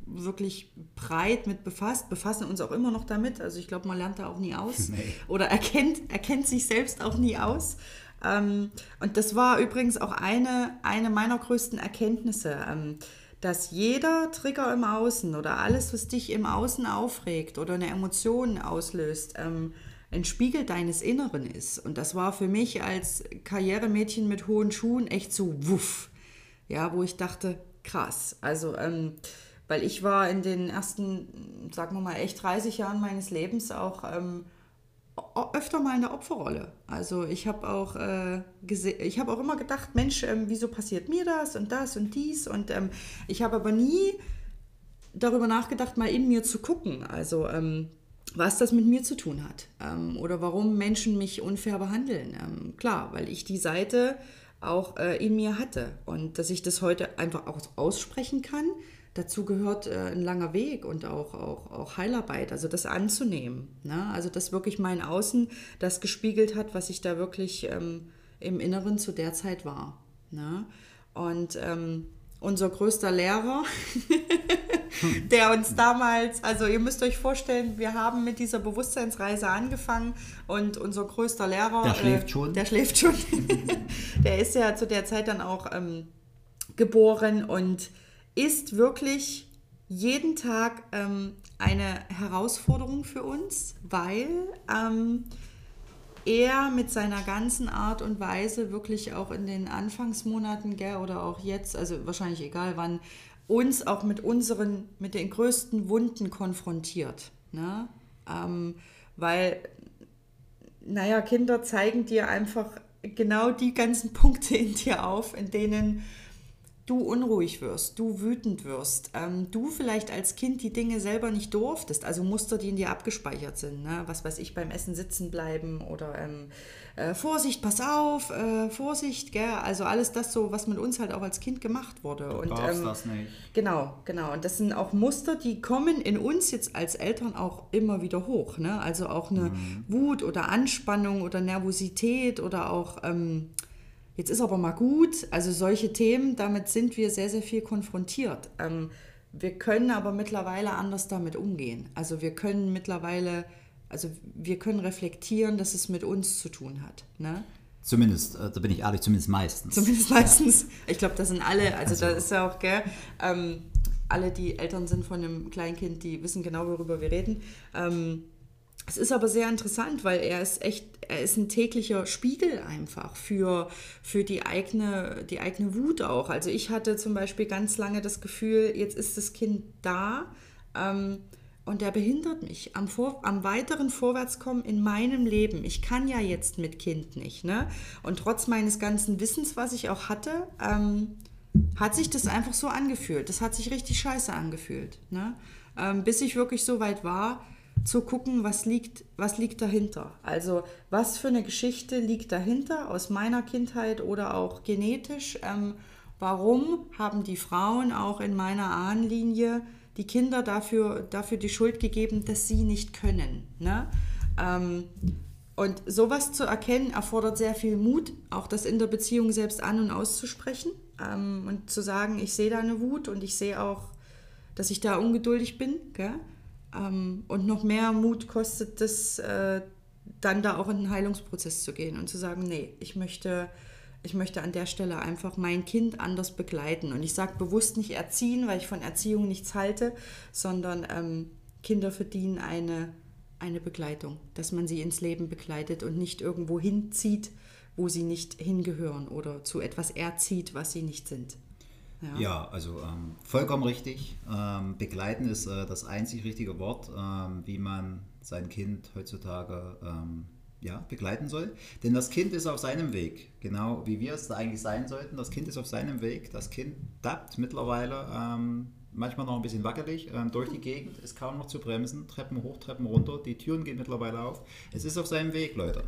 wirklich breit mit befasst, befassen uns auch immer noch damit. Also ich glaube, man lernt da auch nie aus nee. oder erkennt, erkennt sich selbst auch nie aus. Ähm, und das war übrigens auch eine, eine meiner größten Erkenntnisse. Ähm, dass jeder Trigger im Außen oder alles, was dich im Außen aufregt oder eine Emotion auslöst, ähm, ein Spiegel deines Inneren ist. Und das war für mich als Karrieremädchen mit hohen Schuhen echt so wuff. Ja, wo ich dachte, krass. Also, ähm, weil ich war in den ersten, sagen wir mal, echt 30 Jahren meines Lebens auch ähm, öfter mal in der Opferrolle. Also ich habe auch äh, ich auch immer gedacht, Mensch, ähm, wieso passiert mir das und das und dies und ähm, ich habe aber nie darüber nachgedacht, mal in mir zu gucken. Also ähm, was das mit mir zu tun hat ähm, oder warum Menschen mich unfair behandeln. Ähm, klar, weil ich die Seite auch äh, in mir hatte und dass ich das heute einfach auch aussprechen kann dazu gehört äh, ein langer Weg und auch, auch, auch Heilarbeit, also das anzunehmen. Ne? Also dass wirklich mein Außen das gespiegelt hat, was ich da wirklich ähm, im Inneren zu der Zeit war. Ne? Und ähm, unser größter Lehrer, der uns damals, also ihr müsst euch vorstellen, wir haben mit dieser Bewusstseinsreise angefangen und unser größter Lehrer, der schläft äh, schon, der schläft schon, der ist ja zu der Zeit dann auch ähm, geboren und ist wirklich jeden Tag ähm, eine Herausforderung für uns, weil ähm, er mit seiner ganzen Art und Weise wirklich auch in den Anfangsmonaten gell, oder auch jetzt, also wahrscheinlich egal wann, uns auch mit unseren, mit den größten Wunden konfrontiert. Ne? Ähm, weil, naja, Kinder zeigen dir einfach genau die ganzen Punkte in dir auf, in denen du unruhig wirst, du wütend wirst, ähm, du vielleicht als Kind die Dinge selber nicht durftest, also Muster, die in dir abgespeichert sind, ne? was weiß ich, beim Essen sitzen bleiben oder ähm, äh, Vorsicht, pass auf, äh, Vorsicht, gell? also alles das so, was mit uns halt auch als Kind gemacht wurde. Du und darfst das nicht. Genau, genau. Und das sind auch Muster, die kommen in uns jetzt als Eltern auch immer wieder hoch. Ne? Also auch eine Mhm. Wut oder Anspannung oder Nervosität oder auch ähm, jetzt ist aber mal gut. Also solche Themen, damit sind wir sehr, sehr viel konfrontiert. Ähm, wir können aber mittlerweile anders damit umgehen. Also wir können mittlerweile, also wir können reflektieren, dass es mit uns zu tun hat. Ne? Zumindest, äh, da bin ich ehrlich, zumindest meistens. Zumindest meistens. Ich glaube, das sind alle, also, Also- da ist ja auch, gell, ähm, alle, die Eltern sind von einem Kleinkind, die wissen genau, worüber wir reden. Ähm, es ist aber sehr interessant, weil er ist echt, er ist ein täglicher Spiegel einfach für, für die, eigene, die eigene Wut auch. Also ich hatte zum Beispiel ganz lange das Gefühl, jetzt ist das Kind da ähm, und der behindert mich am, Vor am weiteren Vorwärtskommen in meinem Leben. Ich kann ja jetzt mit Kind nicht. Ne? Und trotz meines ganzen Wissens, was ich auch hatte, ähm, hat sich das einfach so angefühlt. Das hat sich richtig scheiße angefühlt. Ne? Ähm, bis ich wirklich so weit war, zu gucken, was liegt, was liegt dahinter. Also was für eine Geschichte liegt dahinter aus meiner Kindheit oder auch genetisch. Ähm, warum haben die Frauen auch in meiner Ahnenlinie die Kinder dafür, dafür die Schuld gegeben, dass sie nicht können. Ne? Ähm, und sowas zu erkennen, erfordert sehr viel Mut, auch das in der Beziehung selbst an- und auszusprechen ähm, und zu sagen, ich sehe da eine Wut und ich sehe auch, dass ich da ungeduldig bin. Gell? Ähm, und noch mehr Mut kostet es, äh, dann da auch in den Heilungsprozess zu gehen und zu sagen, nee, ich möchte, ich möchte an der Stelle einfach mein Kind anders begleiten. Und ich sage bewusst nicht erziehen, weil ich von Erziehung nichts halte, sondern ähm, Kinder verdienen eine, eine Begleitung, dass man sie ins Leben begleitet und nicht irgendwo hinzieht, wo sie nicht hingehören oder zu etwas erzieht, was sie nicht sind. Ja, also ähm, vollkommen richtig. Ähm, begleiten ist äh, das einzig richtige Wort, ähm, wie man sein Kind heutzutage ähm, ja, begleiten soll. Denn das Kind ist auf seinem Weg, genau wie wir es da eigentlich sein sollten. Das Kind ist auf seinem Weg. Das Kind tappt mittlerweile ähm, manchmal noch ein bisschen wackelig ähm, durch die Gegend, ist kaum noch zu bremsen, Treppen hoch, Treppen runter, die Türen gehen mittlerweile auf. Es ist auf seinem Weg, Leute.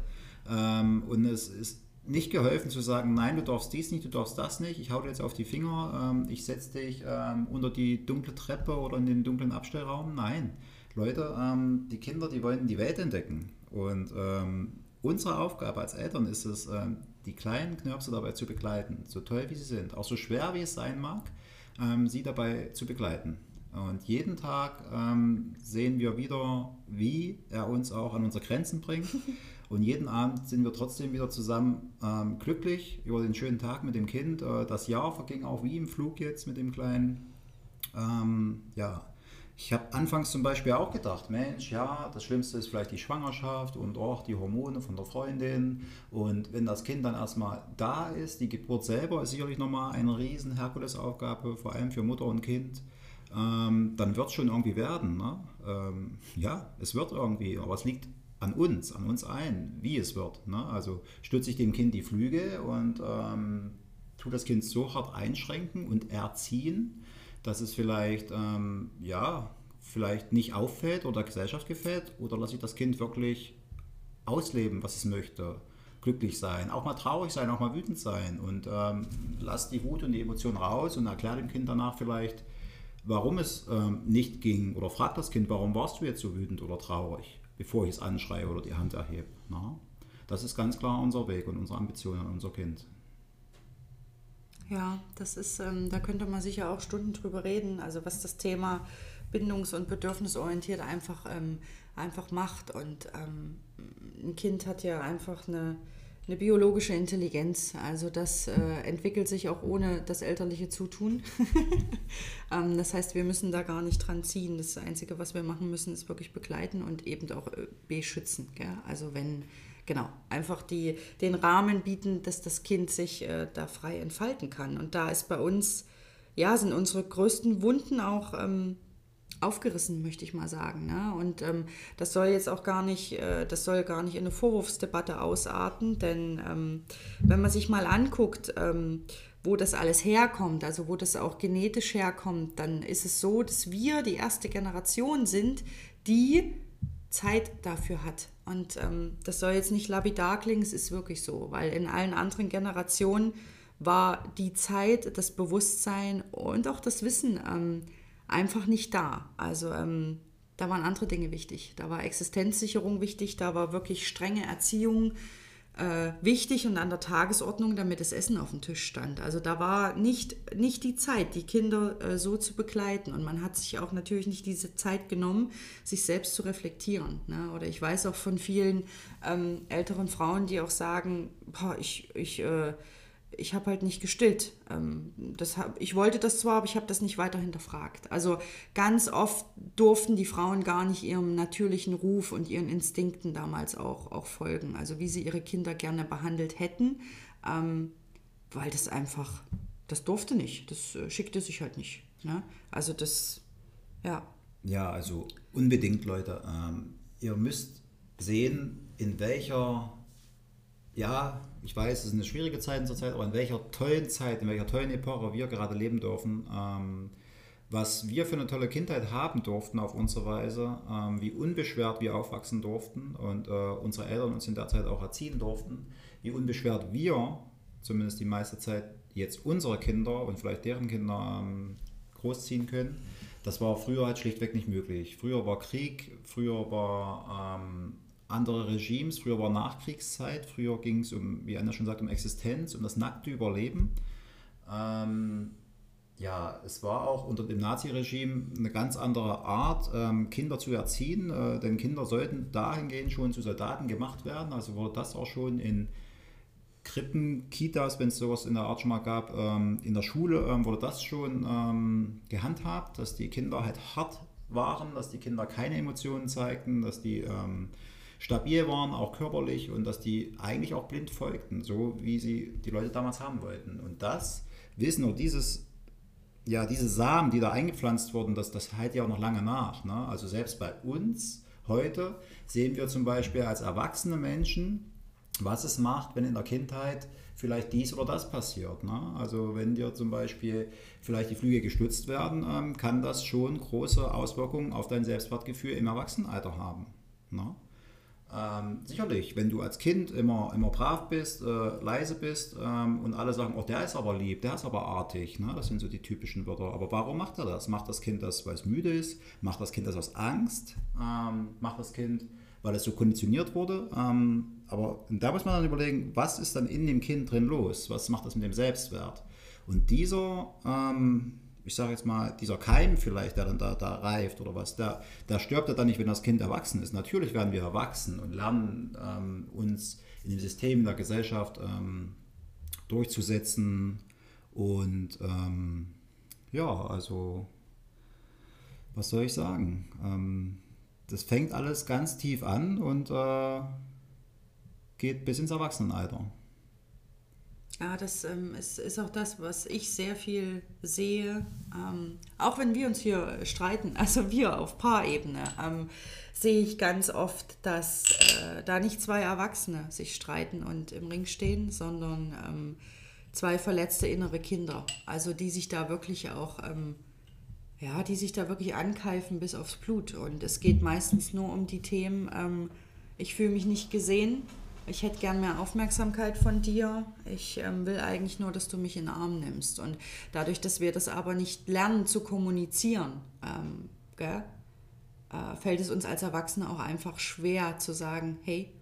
Ähm, und es ist nicht geholfen zu sagen, nein, du darfst dies nicht, du darfst das nicht, ich hau dir jetzt auf die Finger, ähm, ich setze dich ähm, unter die dunkle Treppe oder in den dunklen Abstellraum. Nein, Leute, ähm, die Kinder, die wollen die Welt entdecken. Und ähm, unsere Aufgabe als Eltern ist es, ähm, die kleinen Knirpse dabei zu begleiten, so toll wie sie sind, auch so schwer wie es sein mag, ähm, sie dabei zu begleiten. Und jeden Tag sehen wir wieder, wie er uns auch an unsere Grenzen bringt. Und jeden Abend sind wir trotzdem wieder zusammen ähm, glücklich über den schönen Tag mit dem Kind. Äh, das Jahr verging auch wie im Flug jetzt mit dem Kleinen. Ähm, ja, ich habe anfangs zum Beispiel auch gedacht, Mensch, ja, das Schlimmste ist vielleicht die Schwangerschaft und auch die Hormone von der Freundin. Und wenn das Kind dann erstmal da ist, die Geburt selber ist sicherlich nochmal eine riesen Herkulesaufgabe, vor allem für Mutter und Kind. Ähm, dann wird es schon irgendwie werden. Ne? Ähm, ja, es wird irgendwie, aber es liegt an uns, an uns allen, wie es wird. Ne? Also stütze ich dem Kind die Flügel und ähm, tue das Kind so hart einschränken und erziehen, dass es vielleicht, ähm, ja, vielleicht nicht auffällt oder der Gesellschaft gefällt oder lasse ich das Kind wirklich ausleben, was es möchte. Glücklich sein, auch mal traurig sein, auch mal wütend sein und ähm, lass die Wut und die Emotion raus und erklär dem Kind danach vielleicht, warum es ähm, nicht ging oder frag das Kind, warum warst du jetzt so wütend oder traurig, bevor ich es anschreie oder die Hand erhebe. Na? Das ist ganz klar unser Weg und unsere Ambition an unser Kind. Ja, das ist, ähm, da könnte man sicher auch Stunden drüber reden, also was das Thema bindungs- und bedürfnisorientiert einfach, ähm, einfach macht. Und ähm, ein Kind hat ja einfach eine, eine biologische Intelligenz. Also das äh, entwickelt sich auch ohne das elterliche Zutun. ähm, das heißt, wir müssen da gar nicht dran ziehen. Das Einzige, was wir machen müssen, ist wirklich begleiten und eben auch äh, beschützen. Gell? Also wenn genau, einfach die, den Rahmen bieten, dass das Kind sich äh, da frei entfalten kann. Und da ist bei uns, ja, sind unsere größten Wunden auch ähm, aufgerissen, möchte ich mal sagen. Ne? Und ähm, das soll jetzt auch gar nicht, äh, das soll gar nicht in eine Vorwurfsdebatte ausarten, denn ähm, wenn man sich mal anguckt, ähm, wo das alles herkommt, also wo das auch genetisch herkommt, dann ist es so, dass wir die erste Generation sind, die Zeit dafür hat. Und ähm, das soll jetzt nicht lapidar klingen, es ist wirklich so, weil in allen anderen Generationen war die Zeit, das Bewusstsein und auch das Wissen ähm, einfach nicht da. Also ähm, da waren andere Dinge wichtig. Da war Existenzsicherung wichtig, da war wirklich strenge Erziehung äh, wichtig und an der Tagesordnung, damit das Essen auf dem Tisch stand. Also da war nicht, nicht die Zeit, die Kinder äh, so zu begleiten. Und man hat sich auch natürlich nicht diese Zeit genommen, sich selbst zu reflektieren. Ne? Oder ich weiß auch von vielen ähm, älteren Frauen, die auch sagen, boah, ich, ich äh, ich habe halt nicht gestillt. Ähm, das hab, ich wollte das zwar, aber ich habe das nicht weiter hinterfragt. Also ganz oft durften die Frauen gar nicht ihrem natürlichen Ruf und ihren Instinkten damals auch, auch folgen. Also wie sie ihre Kinder gerne behandelt hätten, ähm, weil das einfach, das durfte nicht. Das äh, schickte sich halt nicht. Ne? Also das, ja. Ja, also unbedingt, Leute. Ähm, ihr müsst sehen, in welcher ja, ich weiß, es ist eine schwierige Zeit zur Zeit, aber in welcher tollen Zeit, in welcher tollen Epoche wir gerade leben dürfen, ähm, was wir für eine tolle Kindheit haben durften auf unsere Weise, ähm, wie unbeschwert wir aufwachsen durften und äh, unsere Eltern uns in der Zeit auch erziehen durften, wie unbeschwert wir, zumindest die meiste Zeit, jetzt unsere Kinder und vielleicht deren Kinder ähm, großziehen können. Das war früher halt schlichtweg nicht möglich. Früher war Krieg, früher war ähm, andere Regimes. Früher war Nachkriegszeit, früher ging es um, wie Anna schon sagt, um Existenz, um das nackte Überleben. Ähm, ja, es war auch unter dem Naziregime eine ganz andere Art, ähm, Kinder zu erziehen, äh, denn Kinder sollten dahingehend schon zu Soldaten gemacht werden. Also wurde das auch schon in Krippen, Kitas, wenn es sowas in der Art schon mal gab, ähm, in der Schule ähm, wurde das schon ähm, gehandhabt, dass die Kinder halt hart waren, dass die Kinder keine Emotionen zeigten, dass die ähm, stabil waren, auch körperlich und dass die eigentlich auch blind folgten, so wie sie die Leute damals haben wollten. Und das Wissen oder dieses, ja, diese Samen, die da eingepflanzt wurden, das, das halt ja auch noch lange nach. Ne? Also selbst bei uns heute sehen wir zum Beispiel als erwachsene Menschen, was es macht, wenn in der Kindheit vielleicht dies oder das passiert. Ne? Also wenn dir zum Beispiel vielleicht die Flüge gestützt werden, ähm, kann das schon große Auswirkungen auf dein Selbstwertgefühl im Erwachsenenalter haben. Ne? Ähm, sicherlich, wenn du als Kind immer, immer brav bist, äh, leise bist ähm, und alle sagen, oh, der ist aber lieb, der ist aber artig, ne? das sind so die typischen Wörter. Aber warum macht er das? Macht das Kind das, weil es müde ist? Macht das Kind das aus Angst? Ähm, macht das Kind, weil es so konditioniert wurde? Ähm, aber da muss man dann überlegen, was ist dann in dem Kind drin los? Was macht das mit dem Selbstwert? Und dieser ähm, ich sage jetzt mal, dieser Keim vielleicht, der dann da, da reift oder was, der, der stirbt ja dann nicht, wenn das Kind erwachsen ist. Natürlich werden wir erwachsen und lernen, ähm, uns in dem System in der Gesellschaft ähm, durchzusetzen. Und ähm, ja, also, was soll ich sagen? Ähm, das fängt alles ganz tief an und äh, geht bis ins Erwachsenenalter. Ja, das ähm, ist, ist auch das, was ich sehr viel sehe. Ähm, auch wenn wir uns hier streiten, also wir auf Paarebene, ähm, sehe ich ganz oft, dass äh, da nicht zwei Erwachsene sich streiten und im Ring stehen, sondern ähm, zwei verletzte innere Kinder. Also die sich da wirklich auch, ähm, ja, die sich da wirklich ankeifen bis aufs Blut. Und es geht meistens nur um die Themen, ähm, ich fühle mich nicht gesehen, ich hätte gern mehr Aufmerksamkeit von dir. Ich ähm, will eigentlich nur, dass du mich in den Arm nimmst. Und dadurch, dass wir das aber nicht lernen zu kommunizieren, ähm, gell, äh, fällt es uns als Erwachsene auch einfach schwer zu sagen, hey,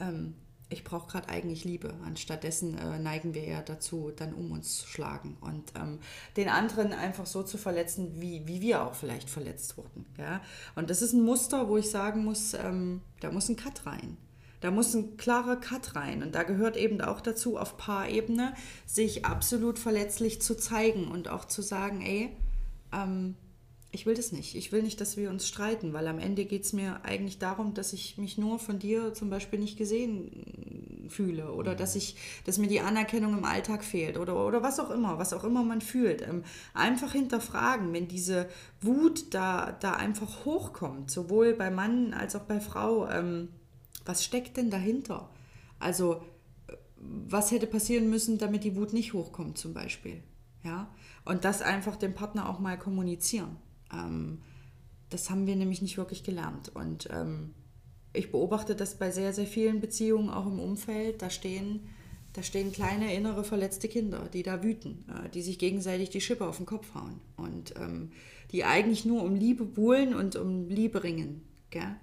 ähm, ich brauche gerade eigentlich Liebe. Anstattdessen äh, neigen wir eher dazu, dann um uns zu schlagen und ähm, den anderen einfach so zu verletzen, wie, wie wir auch vielleicht verletzt wurden. Ja? Und das ist ein Muster, wo ich sagen muss, ähm, da muss ein Cut rein. Da muss ein klarer Cut rein. Und da gehört eben auch dazu, auf Paarebene sich absolut verletzlich zu zeigen und auch zu sagen, ey, ähm, ich will das nicht. Ich will nicht, dass wir uns streiten, weil am Ende geht es mir eigentlich darum, dass ich mich nur von dir zum Beispiel nicht gesehen fühle oder dass ich, dass mir die Anerkennung im Alltag fehlt oder, oder was auch immer, was auch immer man fühlt. Ähm, einfach hinterfragen, wenn diese Wut da, da einfach hochkommt, sowohl bei Mann als auch bei Frau. Ähm, was steckt denn dahinter? Also was hätte passieren müssen, damit die Wut nicht hochkommt zum Beispiel. Ja? Und das einfach dem Partner auch mal kommunizieren. Ähm, das haben wir nämlich nicht wirklich gelernt. Und ähm, ich beobachte das bei sehr, sehr vielen Beziehungen, auch im Umfeld. Da stehen, da stehen kleine innere verletzte Kinder, die da wüten, äh, die sich gegenseitig die Schippe auf den Kopf hauen und ähm, die eigentlich nur um Liebe buhlen und um Liebe ringen. Gell?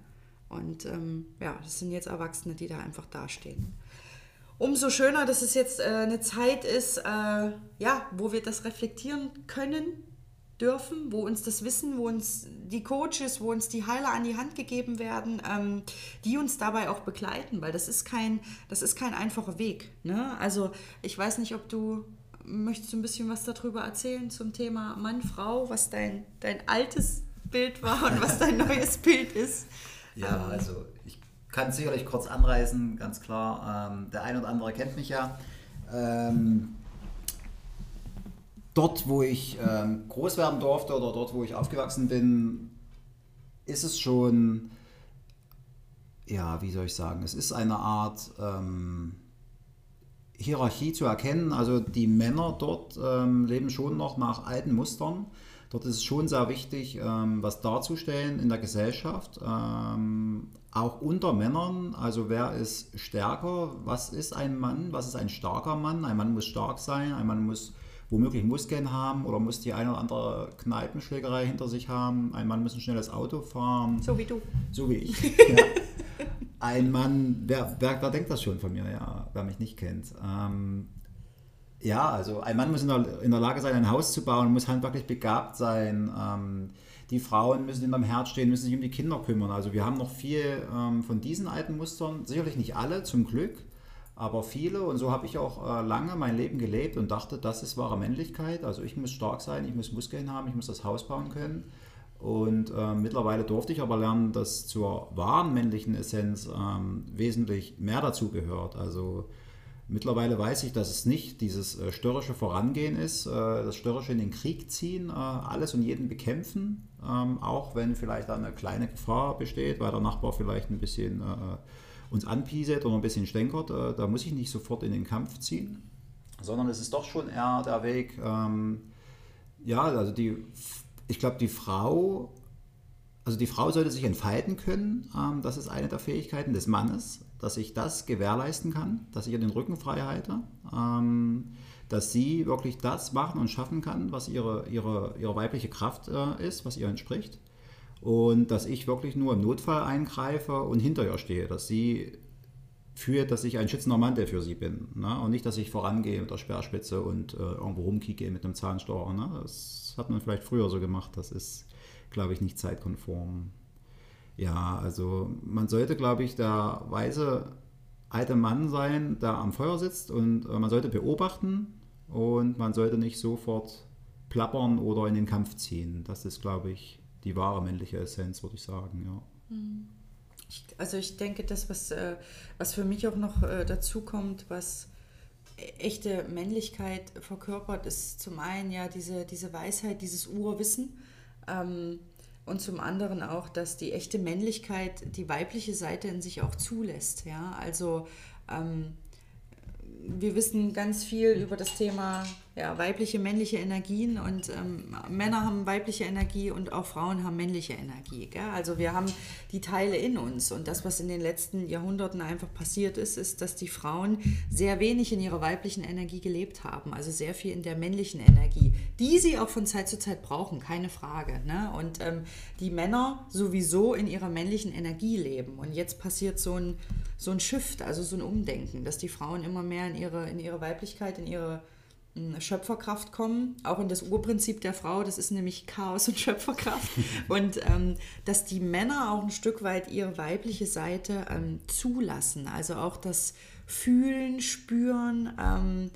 Und ähm, ja, das sind jetzt Erwachsene, die da einfach dastehen. Umso schöner, dass es jetzt äh, eine Zeit ist, äh, ja, wo wir das reflektieren können, dürfen, wo uns das Wissen, wo uns die Coaches, wo uns die Heiler an die Hand gegeben werden, ähm, die uns dabei auch begleiten, weil das ist kein, das ist kein einfacher Weg. Ne? Also ich weiß nicht, ob du möchtest du ein bisschen was darüber erzählen zum Thema Mann, Frau, was dein, dein altes Bild war und was dein neues Bild ist. Ja, ähm, also ich kann sicherlich kurz anreißen, ganz klar. Ähm, der ein oder andere kennt mich ja. Ähm, dort, wo ich ähm, groß werden durfte oder dort, wo ich aufgewachsen bin, ist es schon, ja, wie soll ich sagen, es ist eine Art ähm, Hierarchie zu erkennen. Also die Männer dort ähm, leben schon noch nach alten Mustern. Dort ist es schon sehr wichtig, ähm, was darzustellen in der Gesellschaft, ähm, auch unter Männern. Also wer ist stärker? Was ist ein Mann? Was ist ein starker Mann? Ein Mann muss stark sein, ein Mann muss womöglich Muskeln haben oder muss die eine oder andere Kneipenschlägerei hinter sich haben. Ein Mann muss ein schnelles Auto fahren. So wie du. So wie ich. ja. Ein Mann, wer, wer, wer, denkt das schon von mir, ja, wer mich nicht kennt? Ähm, ja, also ein Mann muss in der, in der Lage sein, ein Haus zu bauen, muss handwerklich begabt sein. Ähm, die Frauen müssen in hinterm Herd stehen, müssen sich um die Kinder kümmern. Also wir haben noch viel ähm, von diesen alten Mustern, sicherlich nicht alle, zum Glück aber viele, und so habe ich auch äh, lange mein Leben gelebt und dachte, das ist wahre Männlichkeit. Also ich muss stark sein, ich muss Muskeln haben, ich muss das Haus bauen können. Und äh, mittlerweile durfte ich aber lernen, dass zur wahren männlichen Essenz ähm, wesentlich mehr dazu gehört. Also mittlerweile weiß ich, dass es nicht dieses äh, störrische Vorangehen ist, äh, das störrische in den Krieg ziehen, äh, alles und jeden bekämpfen, ähm, auch wenn vielleicht eine kleine Gefahr besteht, weil der Nachbar vielleicht ein bisschen uns anpieselt oder ein bisschen stänkert, da muss ich nicht sofort in den Kampf ziehen, sondern es ist doch schon eher der Weg, ähm, ja, also die, ich glaube, die Frau, also die Frau sollte sich entfalten können, ähm, das ist eine der Fähigkeiten des Mannes, dass ich das gewährleisten kann, dass ich ihr den Rücken frei halte, ähm, dass sie wirklich das machen und schaffen kann, was ihre, ihre, ihre weibliche Kraft äh, ist, was ihr entspricht und dass ich wirklich nur im Notfall eingreife und hinter ihr stehe, dass sie führt, dass ich ein schützender Mantel für sie bin ne? und nicht, dass ich vorangehe mit der Speerspitze und äh, irgendwo rumkicke mit einem Zahnstocher. Ne? Das hat man vielleicht früher so gemacht, das ist, glaube ich, nicht zeitkonform. Ja, also man sollte, glaube ich, der weise alte Mann sein, der am Feuer sitzt und äh, man sollte beobachten und man sollte nicht sofort plappern oder in den Kampf ziehen. Das ist, glaube ich, die wahre männliche Essenz, würde ich sagen, ja. Ich, also ich denke, das, was, äh, was für mich auch noch äh, dazu kommt, was echte Männlichkeit verkörpert, ist zum einen ja diese, diese Weisheit, dieses Urwissen ähm, und zum anderen auch, dass die echte Männlichkeit die weibliche Seite in sich auch zulässt. Ja? Also ähm, wir wissen ganz viel über das Thema ja, weibliche, männliche Energien und ähm, Männer haben weibliche Energie und auch Frauen haben männliche Energie. Gell? Also wir haben die Teile in uns und das, was in den letzten Jahrhunderten einfach passiert ist, ist, dass die Frauen sehr wenig in ihrer weiblichen Energie gelebt haben, also sehr viel in der männlichen Energie, die sie auch von Zeit zu Zeit brauchen, keine Frage. Ne? Und ähm, die Männer sowieso in ihrer männlichen Energie leben und jetzt passiert so ein, so ein Shift, also so ein Umdenken, dass die Frauen immer mehr in ihre, in ihre Weiblichkeit, in ihre Schöpferkraft kommen, auch in das Urprinzip der Frau, das ist nämlich Chaos und Schöpferkraft. und ähm, dass die Männer auch ein Stück weit ihre weibliche Seite ähm, zulassen, also auch das Fühlen, Spüren, ähm,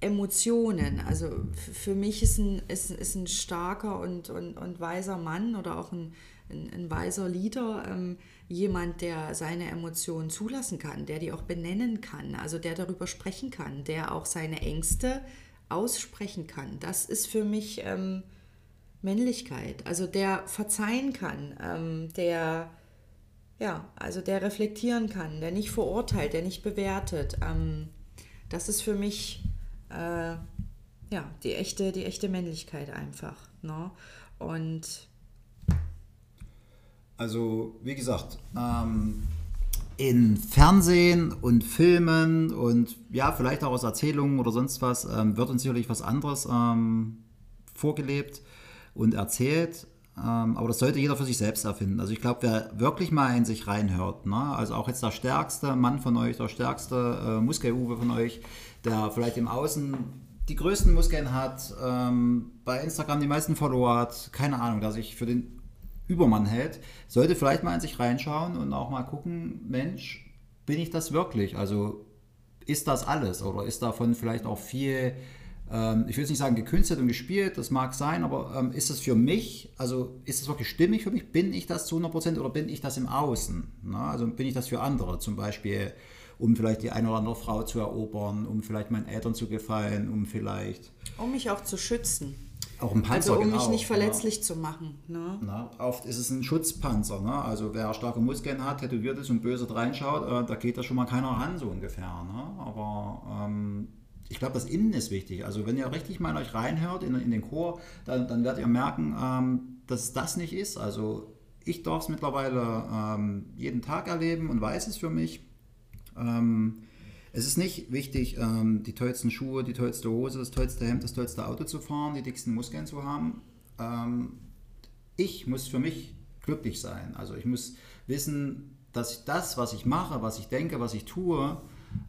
Emotionen. Also für mich ist ein, ist, ist ein starker und, und, und weiser Mann oder auch ein, ein, ein weiser Leader ähm, jemand, der seine Emotionen zulassen kann, der die auch benennen kann, also der darüber sprechen kann, der auch seine Ängste aussprechen kann. Das ist für mich ähm, Männlichkeit. Also der verzeihen kann, ähm, der ja, also der reflektieren kann, der nicht verurteilt, der nicht bewertet, ähm, das ist für mich äh, ja, die echte, die echte Männlichkeit einfach. Ne? Und also, wie gesagt, ähm, in Fernsehen und Filmen und ja, vielleicht auch aus Erzählungen oder sonst was, ähm, wird uns sicherlich was anderes ähm, vorgelebt und erzählt. Ähm, aber das sollte jeder für sich selbst erfinden. Also ich glaube, wer wirklich mal in sich reinhört, ne? also auch jetzt der stärkste Mann von euch, der stärkste äh, Muskeluwe von euch, der vielleicht im Außen die größten Muskeln hat, ähm, bei Instagram die meisten Follower hat, keine Ahnung, der sich für den Übermann hält, sollte vielleicht mal in sich reinschauen und auch mal gucken, Mensch, bin ich das wirklich? Also ist das alles oder ist davon vielleicht auch viel, ähm, ich will jetzt nicht sagen gekünstelt und gespielt, das mag sein, aber ähm, ist es für mich, also ist es wirklich stimmig für mich? Bin ich das zu 100% oder bin ich das im Außen? Na, also bin ich das für andere? Zum Beispiel um vielleicht die eine oder andere Frau zu erobern, um vielleicht meinen Eltern zu gefallen, um vielleicht... Um mich auch zu schützen. Auch ein Panzer, Also um mich genau, nicht verletzlich ja. zu machen. Ne? Na, oft ist es ein Schutzpanzer. Ne? Also wer starke Muskeln hat, tätowiert ist und böse reinschaut, äh, da geht da schon mal keiner ran, so ungefähr. Ne? Aber ähm, ich glaube, das Innen ist wichtig. Also wenn ihr richtig mal euch reinhört, in, in den Chor, dann, dann werdet ihr merken, ähm, dass es das nicht ist. Also ich darf es mittlerweile ähm, jeden Tag erleben und weiß es für mich. Ähm, es ist nicht wichtig, ähm, die tollsten Schuhe, die tollste Hose, das tollste Hemd, das tollste Auto zu fahren, die dicksten Muskeln zu haben. Ähm, ich muss für mich glücklich sein. Also ich muss wissen, dass ich das, was ich mache, was ich denke, was ich tue,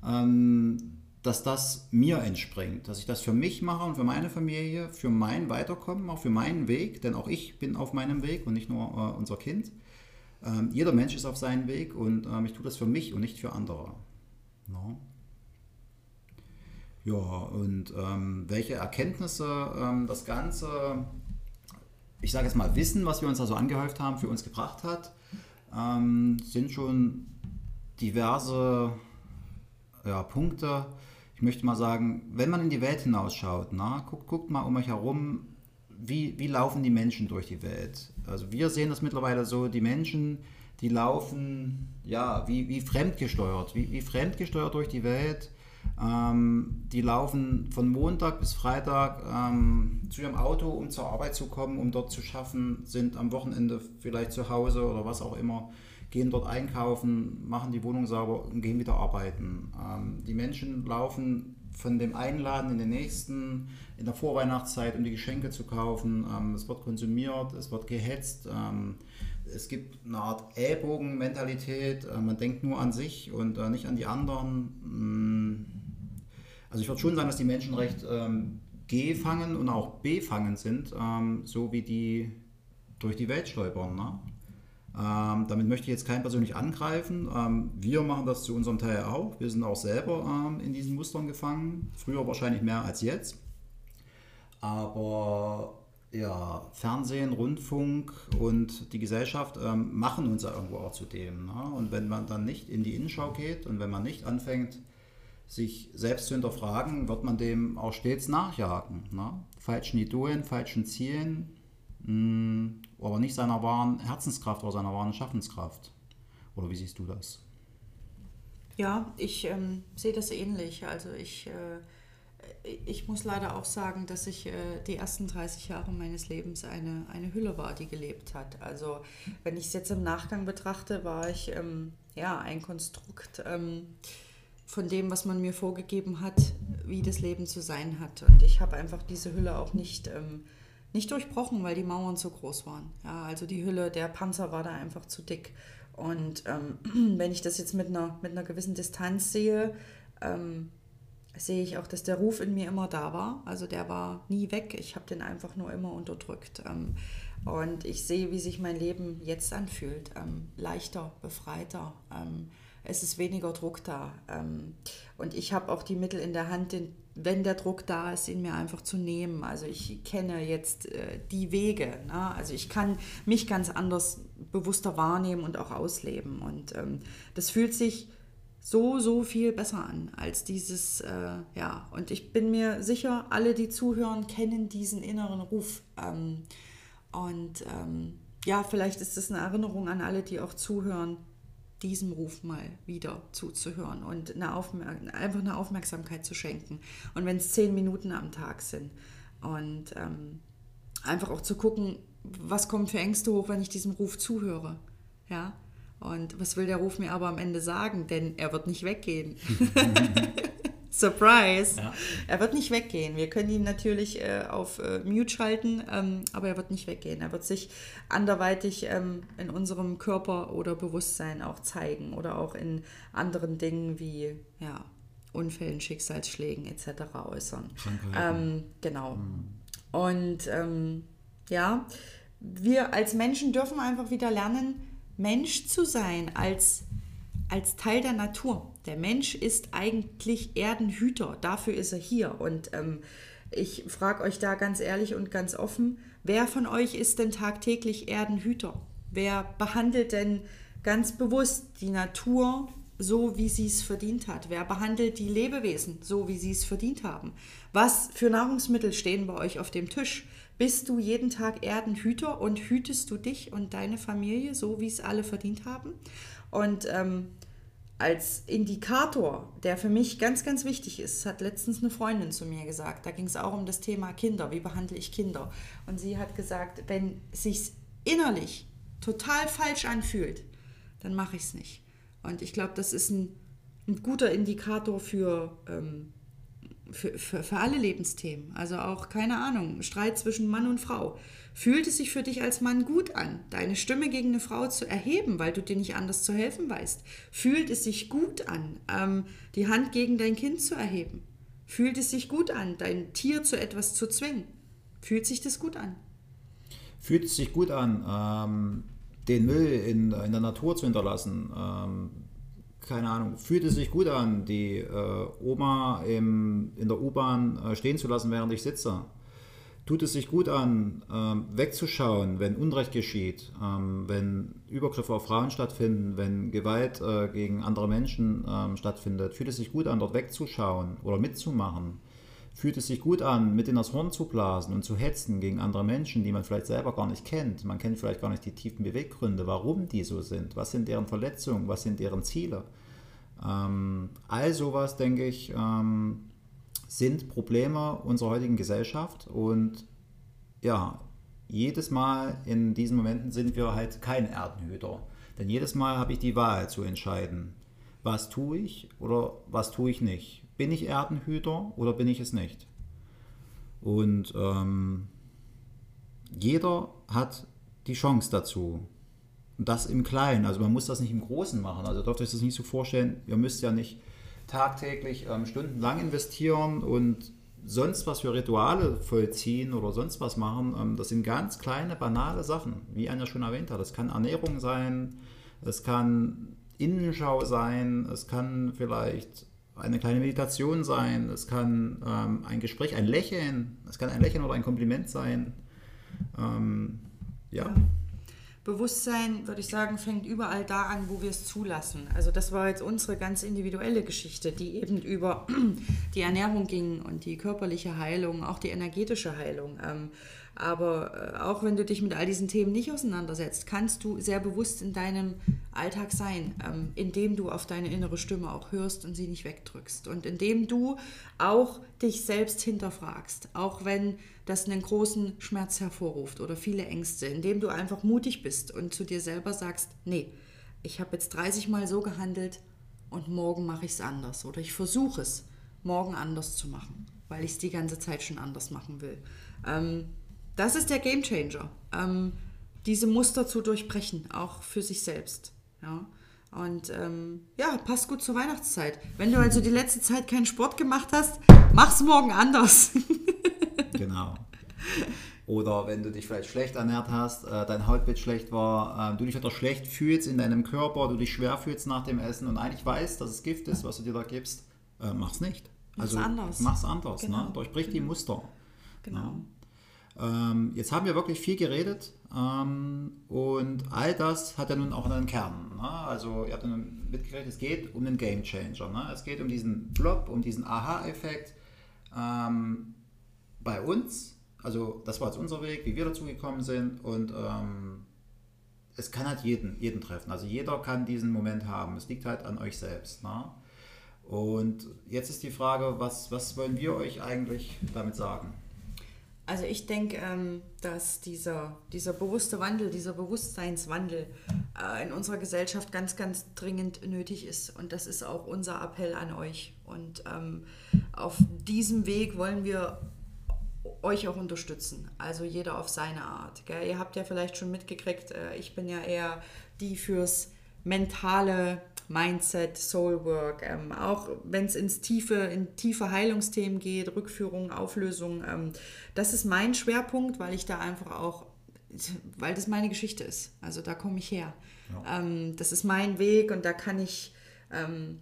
ähm, dass das mir entspringt, dass ich das für mich mache und für meine Familie, für mein Weiterkommen, auch für meinen Weg, denn auch ich bin auf meinem Weg und nicht nur äh, unser Kind. Ähm, jeder Mensch ist auf seinem Weg und ähm, ich tue das für mich und nicht für andere. No. Ja, und ähm, welche Erkenntnisse ähm, das Ganze, ich sage jetzt mal Wissen, was wir uns da so angehäuft haben, für uns gebracht hat, ähm, sind schon diverse ja, Punkte. Ich möchte mal sagen, wenn man in die Welt hinausschaut, na, guckt, guckt mal um euch herum, wie, wie laufen die Menschen durch die Welt? Also wir sehen das mittlerweile so, die Menschen, die laufen ja wie, wie fremdgesteuert, wie, wie fremdgesteuert durch die Welt. Ähm, die laufen von Montag bis Freitag ähm, zu ihrem Auto, um zur Arbeit zu kommen, um dort zu schaffen, sind am Wochenende vielleicht zu Hause oder was auch immer, gehen dort einkaufen, machen die Wohnung sauber und gehen wieder arbeiten. Ähm, die Menschen laufen von dem einen Laden in den nächsten in der Vorweihnachtszeit, um die Geschenke zu kaufen. Ähm, es wird konsumiert, es wird gehetzt. Ähm, es gibt eine Art Ellbogenmentalität. Äh, man denkt nur an sich und äh, nicht an die anderen. Also ich würde schon sagen, dass die Menschen recht ähm, gefangen und auch befangen sind, ähm, so wie die durch die Welt stolpern. Ne? Ähm, damit möchte ich jetzt keinen persönlich angreifen. Ähm, wir machen das zu unserem Teil auch. Wir sind auch selber ähm, in diesen Mustern gefangen. Früher wahrscheinlich mehr als jetzt. Aber ja, Fernsehen, Rundfunk und die Gesellschaft ähm, machen uns ja irgendwo auch zu dem. Ne? Und wenn man dann nicht in die Innenschau geht und wenn man nicht anfängt, sich selbst zu hinterfragen, wird man dem auch stets nachjagen. Ne? Falschen Idolen, falschen Zielen, mh, aber nicht seiner wahren Herzenskraft oder seiner wahren Schaffenskraft. Oder wie siehst du das? Ja, ich ähm, sehe das ähnlich. Also ich, äh, ich muss leider auch sagen, dass ich äh, die ersten 30 Jahre meines Lebens eine, eine Hülle war, die gelebt hat. Also wenn ich es jetzt im Nachgang betrachte, war ich ähm, ja ein Konstrukt ähm, von dem, was man mir vorgegeben hat, wie das Leben zu sein hat. Und ich habe einfach diese Hülle auch nicht ähm, nicht durchbrochen, weil die Mauern zu groß waren. Ja, also die Hülle, der Panzer war da einfach zu dick. Und ähm, wenn ich das jetzt mit einer, mit einer gewissen Distanz sehe, ähm, sehe ich auch, dass der Ruf in mir immer da war. Also der war nie weg. Ich habe den einfach nur immer unterdrückt. Ähm, und ich sehe, wie sich mein Leben jetzt anfühlt. Ähm, leichter, befreiter. Es ist weniger Druck da. Ähm, und ich habe auch die Mittel in der Hand, den, wenn der Druck da ist, ihn mir einfach zu nehmen. Also ich kenne jetzt äh, die Wege. Ne? Also ich kann mich ganz anders bewusster wahrnehmen und auch ausleben. Und ähm, das fühlt sich so, so viel besser an als dieses, äh, ja. Und ich bin mir sicher, alle, die zuhören, kennen diesen inneren Ruf. Ähm, und ähm, ja, vielleicht ist das eine Erinnerung an alle, die auch zuhören diesem Ruf mal wieder zuzuhören und eine einfach eine Aufmerksamkeit zu schenken. Und wenn es zehn Minuten am Tag sind. Und ähm, einfach auch zu gucken, was kommen für Ängste hoch, wenn ich diesem Ruf zuhöre. Ja. Und was will der Ruf mir aber am Ende sagen? Denn er wird nicht weggehen. Surprise! Ja. Er wird nicht weggehen. Wir können ihn natürlich äh, auf äh, Mute schalten, ähm, aber er wird nicht weggehen. Er wird sich anderweitig ähm, in unserem Körper oder Bewusstsein auch zeigen oder auch in anderen Dingen wie ja, Unfällen, Schicksalsschlägen etc. äußern. Ähm, genau. Mhm. Und ähm, ja, wir als Menschen dürfen einfach wieder lernen, Mensch zu sein als, als Teil der Natur. Der Mensch ist eigentlich Erdenhüter, dafür ist er hier. Und ähm, ich frage euch da ganz ehrlich und ganz offen, wer von euch ist denn tagtäglich Erdenhüter? Wer behandelt denn ganz bewusst die Natur so, wie sie es verdient hat? Wer behandelt die Lebewesen so, wie sie es verdient haben? Was für Nahrungsmittel stehen bei euch auf dem Tisch? Bist du jeden Tag Erdenhüter und hütest du dich und deine Familie so, wie es alle verdient haben? Und ähm, als Indikator, der für mich ganz, ganz wichtig ist, hat letztens eine Freundin zu mir gesagt, da ging es auch um das Thema Kinder, wie behandle ich Kinder? Und sie hat gesagt, wenn es sich innerlich total falsch anfühlt, dann mache ich es nicht. Und ich glaube, das ist ein, ein, guter Indikator für, ähm, für, für, für alle Lebensthemen. Also auch, keine Ahnung, Streit zwischen Mann und Frau. Fühlt es sich für dich als Mann gut an, deine Stimme gegen eine Frau zu erheben, weil du dir nicht anders zu helfen weißt? Fühlt es sich gut an, ähm, die Hand gegen dein Kind zu erheben? Fühlt es sich gut an, dein Tier zu etwas zu zwingen? Fühlt sich das gut an? Fühlt es sich gut an, ähm, den Müll in, in, der Natur zu hinterlassen? Ähm, keine Ahnung, fühlt es sich gut an, die äh, Oma im, in der U-Bahn äh, stehen zu lassen, während ich sitze? tut es sich gut an, ähm, wegzuschauen, wenn Unrecht geschieht, ähm, wenn Übergriffe auf Frauen stattfinden, wenn Gewalt äh, gegen andere Menschen ähm, stattfindet. Fühlt es sich gut an, dort wegzuschauen oder mitzumachen? Fühlt es sich gut an, mit in das Horn zu blasen und zu hetzen gegen andere Menschen, die man vielleicht selber gar nicht kennt? Man kennt vielleicht gar nicht die tiefen Beweggründe, warum die so sind. Was sind deren Verletzungen? Was sind deren Ziele? all sowas, denke ich, sind Probleme unserer heutigen Gesellschaft und ja, jedes Mal in diesen Momenten sind wir halt kein Erdenhüter. Denn jedes Mal habe ich die Wahl zu entscheiden, was tue ich oder was tue ich nicht. Bin ich Erdenhüter oder bin ich es nicht? Und ähm, jeder hat die Chance dazu. Und das im Kleinen. Also man muss das nicht im Großen machen. Also dürft euch das nicht so vorstellen, ihr müsst ja nicht tagtäglich ähm, stundenlang investieren und sonst was für Rituale vollziehen oder sonst was machen, ähm, das sind ganz kleine, banale Sachen, wie Anja schon erwähnt hat. Das kann Ernährung sein, es kann Innenschau sein, es kann vielleicht eine kleine Meditation sein, es kann ähm, ein Gespräch, ein Lächeln, es kann ein Lächeln oder ein Kompliment sein. Ähm, ja. Bewusstsein, würde ich sagen, fängt überall da an, wo wir es zulassen. Also das war jetzt unsere ganz individuelle Geschichte, die eben über die Ernährung ging und die körperliche Heilung, auch die energetische Heilung. Ähm, aber äh, auch wenn du dich mit all diesen Themen nicht auseinandersetzt, kannst du sehr bewusst in deinem Alltag sein, ähm, indem du auf deine innere Stimme auch hörst und sie nicht wegdrückst. Und indem du auch dich selbst hinterfragst, auch wenn das einen großen Schmerz hervorruft oder viele Ängste, indem du einfach mutig bist und zu dir selber sagst, nee, ich habe jetzt 30 Mal so gehandelt und morgen mache ich es anders oder ich versuche es morgen anders zu machen, weil ich es die ganze Zeit schon anders machen will. Ähm, das ist der Game Changer. Ähm, diese Muster zu durchbrechen, auch für sich selbst. Ja. Und ähm, ja, passt gut zur Weihnachtszeit. Wenn du also die letzte Zeit keinen Sport gemacht hast, mach's morgen anders. genau. Oder wenn du dich vielleicht schlecht ernährt hast, äh, dein Hautbild schlecht war, äh, du dich wieder schlecht fühlst in deinem Körper, du dich schwer fühlst nach dem Essen und eigentlich weißt, dass es Gift ist, was du dir da gibst, äh, mach's nicht. Also mach's anders. Mach's anders, ne? genau. ne? Durchbrich die Muster. Genau. Ja. Ähm, jetzt haben wir wirklich viel geredet ähm, und all das hat ja nun auch einen Kern. Ne? Also ihr habt ja mitgekriegt, es geht um den Game Changer. Ne? Es geht um diesen Blob, um diesen Aha-Effekt. Ähm, bei uns, also das war jetzt unser Weg, wie wir dazu gekommen sind und ähm, es kann halt jeden, jeden treffen. Also jeder kann diesen Moment haben. Es liegt halt an euch selbst. Ne? Und jetzt ist die Frage, was, was wollen wir euch eigentlich damit sagen? Also ich denke, ähm, dass dieser, dieser bewusste Wandel, dieser Bewusstseinswandel äh, in unserer Gesellschaft ganz, ganz dringend nötig ist. Und das ist auch unser Appell an euch. Und ähm, auf diesem Weg wollen wir euch auch unterstützen. Also jeder auf seine Art. Ihr habt ja vielleicht schon mitgekriegt, äh, ich bin ja eher die fürs mentale Mindset, Soulwork, ähm, auch wenn es ins tiefe, in tiefe Heilungsthemen geht, Rückführung, Auflösung, ähm, das ist mein Schwerpunkt, weil ich da einfach auch, weil das meine Geschichte ist. Also da komme ich her. Ja. Ähm, das ist mein Weg und da kann ich, ähm,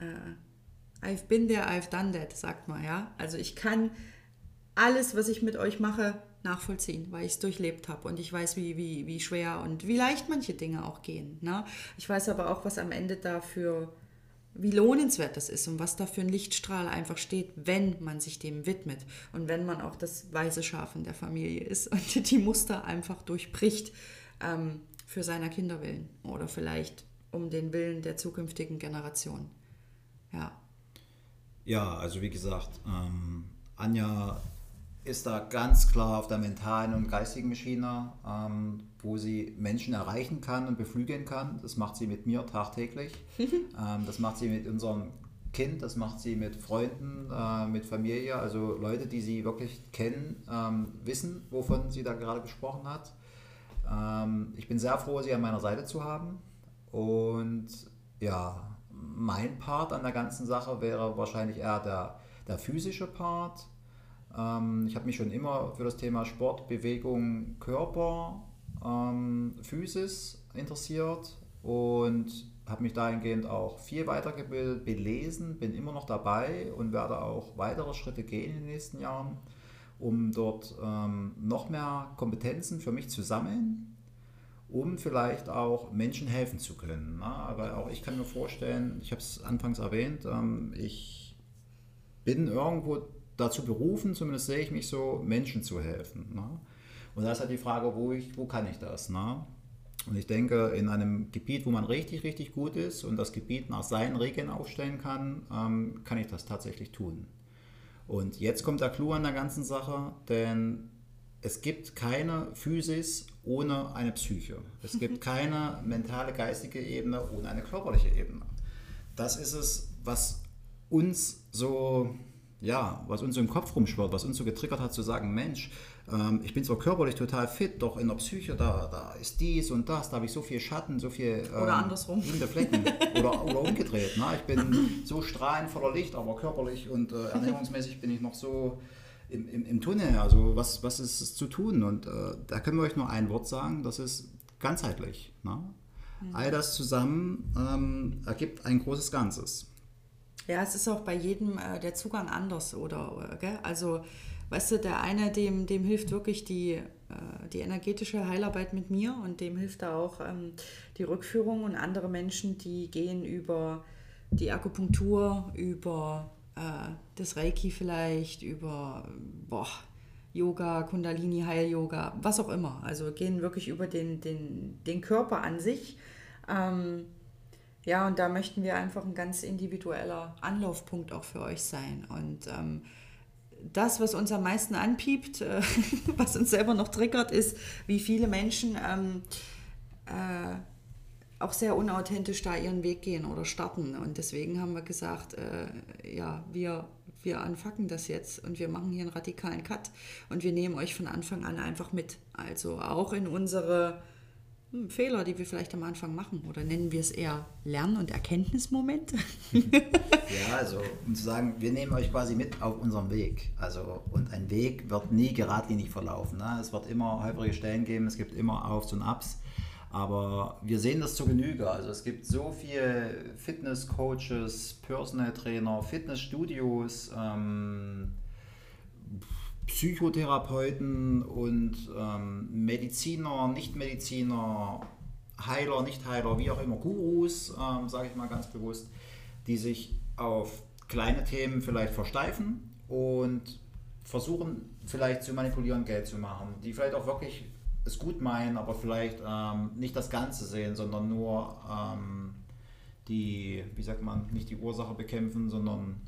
äh, I've been there, I've done that, sagt man, ja. Also ich kann alles, was ich mit euch mache, nachvollziehen, weil ich es durchlebt habe und ich weiß, wie, wie, wie schwer und wie leicht manche Dinge auch gehen. Ne? Ich weiß aber auch, was am Ende dafür, wie lohnenswert das ist und was da für ein Lichtstrahl einfach steht, wenn man sich dem widmet und wenn man auch das weiße Schaf in der Familie ist und die Muster einfach durchbricht ähm, für seiner Kinder willen oder vielleicht um den Willen der zukünftigen Generation. Ja. Ja, also wie gesagt, ähm, Anja ist da ganz klar auf der mentalen und geistigen Schiene, ähm, wo sie Menschen erreichen kann und beflügeln kann. Das macht sie mit mir tagtäglich. ähm, das macht sie mit unserem Kind, das macht sie mit Freunden, äh, mit Familie, also Leute, die sie wirklich kennen, ähm, wissen, wovon sie da gerade gesprochen hat. Ähm, ich bin sehr froh, sie an meiner Seite zu haben. Und ja, mein Part an der ganzen Sache wäre wahrscheinlich eher der, der physische Part ähm, ich habe mich schon immer für das Thema Sport, Bewegung, Körper, ähm, Physis interessiert und habe mich dahingehend auch viel weitergebildet, belesen, bin immer noch dabei und werde auch weitere Schritte gehen in den nächsten Jahren, um dort ähm, noch mehr Kompetenzen für mich zu sammeln, um vielleicht auch Menschen helfen zu können. Ne? Aber auch ich kann mir vorstellen, ich habe es anfangs erwähnt, ähm, ich bin irgendwo dazu berufen, zumindest sehe ich mich so, Menschen zu helfen. Ne? Und da ist halt die Frage, wo, ich, wo kann ich das? Ne? Und ich denke, in einem Gebiet, wo man richtig, richtig gut ist und das Gebiet nach seinen Regeln aufstellen kann, ähm, kann ich das tatsächlich tun. Und jetzt kommt der Clou an der ganzen Sache, denn es gibt keine Physis ohne eine Psyche. Es gibt keine mentale, geistige Ebene ohne eine körperliche Ebene. Das ist es, was uns so ja, was uns im Kopf rumschwirrt, was uns so getriggert hat, zu sagen, Mensch, ähm, ich bin zwar körperlich total fit, doch in der Psyche, da, da ist dies und das, da habe ich so viel Schatten, so viel ähm, oder andersrum. Flecken oder, oder umgedreht. Ne? Ich bin so strahlend voller Licht, aber körperlich und äh, ernährungsmäßig bin ich noch so im, im, im Tunnel. Also was, was ist es zu tun? Und äh, da können wir euch nur ein Wort sagen, das ist ganzheitlich. Ne? Mhm. All das zusammen ähm, ergibt ein großes Ganzes. Ja, es ist auch bei jedem äh, der Zugang anders, oder? Äh, gell? Also, weißt du, der eine, dem, dem hilft wirklich die, äh, die energetische Heilarbeit mit mir und dem hilft da auch ähm, die Rückführung und andere Menschen, die gehen über die Akupunktur, über äh, das Reiki vielleicht, über boah, Yoga, Kundalini, Heil-Yoga, was auch immer. Also gehen wirklich über den, den, den Körper an sich. Ähm, ja, und da möchten wir einfach ein ganz individueller Anlaufpunkt auch für euch sein. Und ähm, das, was uns am meisten anpiept, äh, was uns selber noch triggert, ist, wie viele Menschen ähm, äh, auch sehr unauthentisch da ihren Weg gehen oder starten. Und deswegen haben wir gesagt, äh, ja, wir, wir anfacken das jetzt und wir machen hier einen radikalen Cut und wir nehmen euch von Anfang an einfach mit. Also auch in unsere Fehler, die wir vielleicht am Anfang machen? Oder nennen wir es eher Lern- und Erkenntnismomente? ja, also um zu sagen, wir nehmen euch quasi mit auf unserem Weg. Also, und ein Weg wird nie geradlinig verlaufen. Ne? Es wird immer holprige Stellen geben, es gibt immer Aufs und Ups. Aber wir sehen das zur Genüge. Also es gibt so viele Fitness-Coaches, Personal Trainer, Fitnessstudios, ähm, Psychotherapeuten und ähm, Mediziner, Nichtmediziner, Heiler, Nichtheiler, wie auch immer, Gurus, ähm, sage ich mal ganz bewusst, die sich auf kleine Themen vielleicht versteifen und versuchen vielleicht zu manipulieren, Geld zu machen, die vielleicht auch wirklich es gut meinen, aber vielleicht ähm, nicht das Ganze sehen, sondern nur ähm, die, wie sagt man, nicht die Ursache bekämpfen, sondern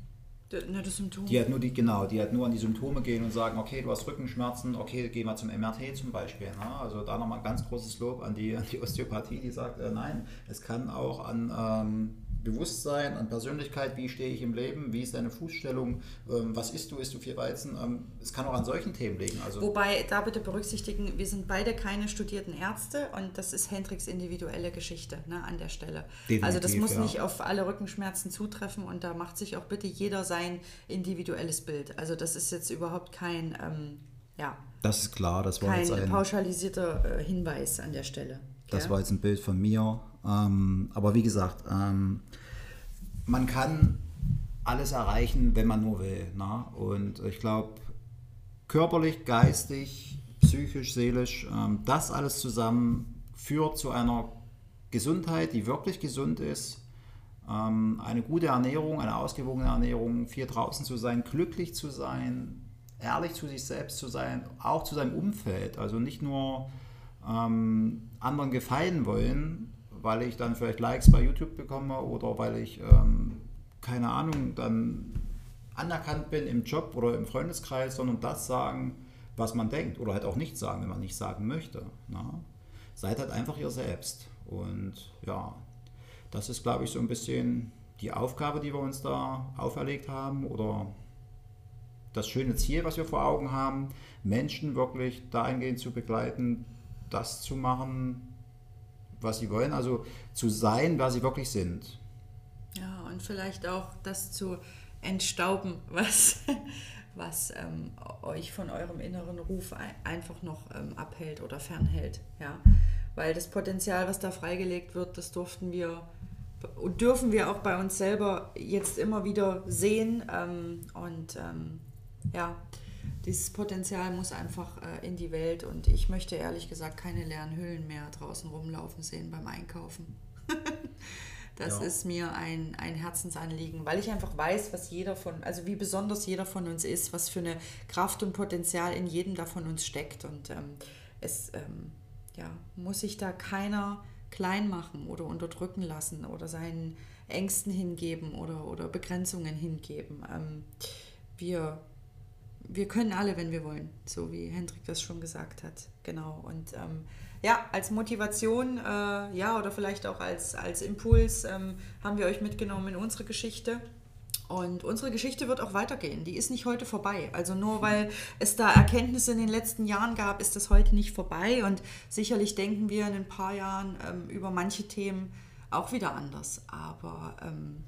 nur das Symptom. Die halt nur die, genau, die halt nur an die Symptome gehen und sagen, okay, du hast Rückenschmerzen, okay, geh mal zum MRT zum Beispiel. Ne? Also da nochmal ganz großes Lob an die, an die Osteopathie, die sagt, äh, nein, es kann auch an ähm, Bewusstsein, an Persönlichkeit, wie stehe ich im Leben, wie ist deine Fußstellung, ähm, was isst du, isst du viel Weizen, ähm, es kann auch an solchen Themen liegen. Also Wobei, da bitte berücksichtigen, wir sind beide keine studierten Ärzte und das ist Hendricks individuelle Geschichte ne, an der Stelle. Definitiv, also das muss ja. nicht auf alle Rückenschmerzen zutreffen und da macht sich auch bitte jeder sein individuelles Bild. Also das ist jetzt überhaupt kein, ähm, ja, das ist klar, das war kein jetzt ein pauschalisierter äh, Hinweis an der Stelle. Das ja? war jetzt ein Bild von mir. Ähm, aber wie gesagt, ähm, man kann alles erreichen, wenn man nur will. Ne? Und ich glaube, körperlich, geistig, psychisch, seelisch, ähm, das alles zusammen führt zu einer Gesundheit, die wirklich gesund ist. Ähm, eine gute Ernährung, eine ausgewogene Ernährung, viel draußen zu sein, glücklich zu sein, ehrlich zu sich selbst zu sein, auch zu seinem Umfeld. Also nicht nur ähm, anderen gefallen wollen, weil ich dann vielleicht Likes bei YouTube bekomme oder weil ich, ähm, keine Ahnung, dann anerkannt bin im Job oder im Freundeskreis, sondern das sagen, was man denkt oder halt auch nicht sagen, wenn man nicht sagen möchte. Na? Ne? Seid halt einfach ihr selbst. Und ja, das ist, glaube ich, so ein bisschen die Aufgabe, die wir uns da auferlegt haben oder das schöne Ziel, was wir vor Augen haben, Menschen wirklich dahingehend zu begleiten, das zu machen, was sie wollen, also zu sein, wer sie wirklich sind. Ja, und vielleicht auch das zu entstauben, was, was ähm, euch von eurem inneren Ruf einfach noch ähm, abhält oder fernhält. Ja? Weil das Potenzial, was da freigelegt wird, das durften wir und dürfen wir auch bei uns selber jetzt immer wieder sehen. Ähm, und ähm, ja, dieses Potenzial muss einfach äh, in die Welt und ich möchte ehrlich gesagt keine leeren Hüllen mehr draußen rumlaufen sehen beim Einkaufen. das ja. ist mir ein, ein Herzensanliegen, weil ich einfach weiß, was jeder von, also wie besonders jeder von uns ist, was für eine Kraft und Potenzial in jedem da von uns steckt und ähm, es ähm, ja, muss sich da keiner klein machen oder unterdrücken lassen oder seinen Ängsten hingeben oder, oder Begrenzungen hingeben. Ähm, wir wir können alle, wenn wir wollen, so wie Hendrik das schon gesagt hat. Genau. Und ähm, ja, als Motivation, äh, ja, oder vielleicht auch als, als Impuls ähm, haben wir euch mitgenommen in unsere Geschichte. Und unsere Geschichte wird auch weitergehen. Die ist nicht heute vorbei. Also nur weil es da Erkenntnisse in den letzten Jahren gab, ist das heute nicht vorbei. Und sicherlich denken wir in ein paar Jahren ähm, über manche Themen auch wieder anders. Aber ähm,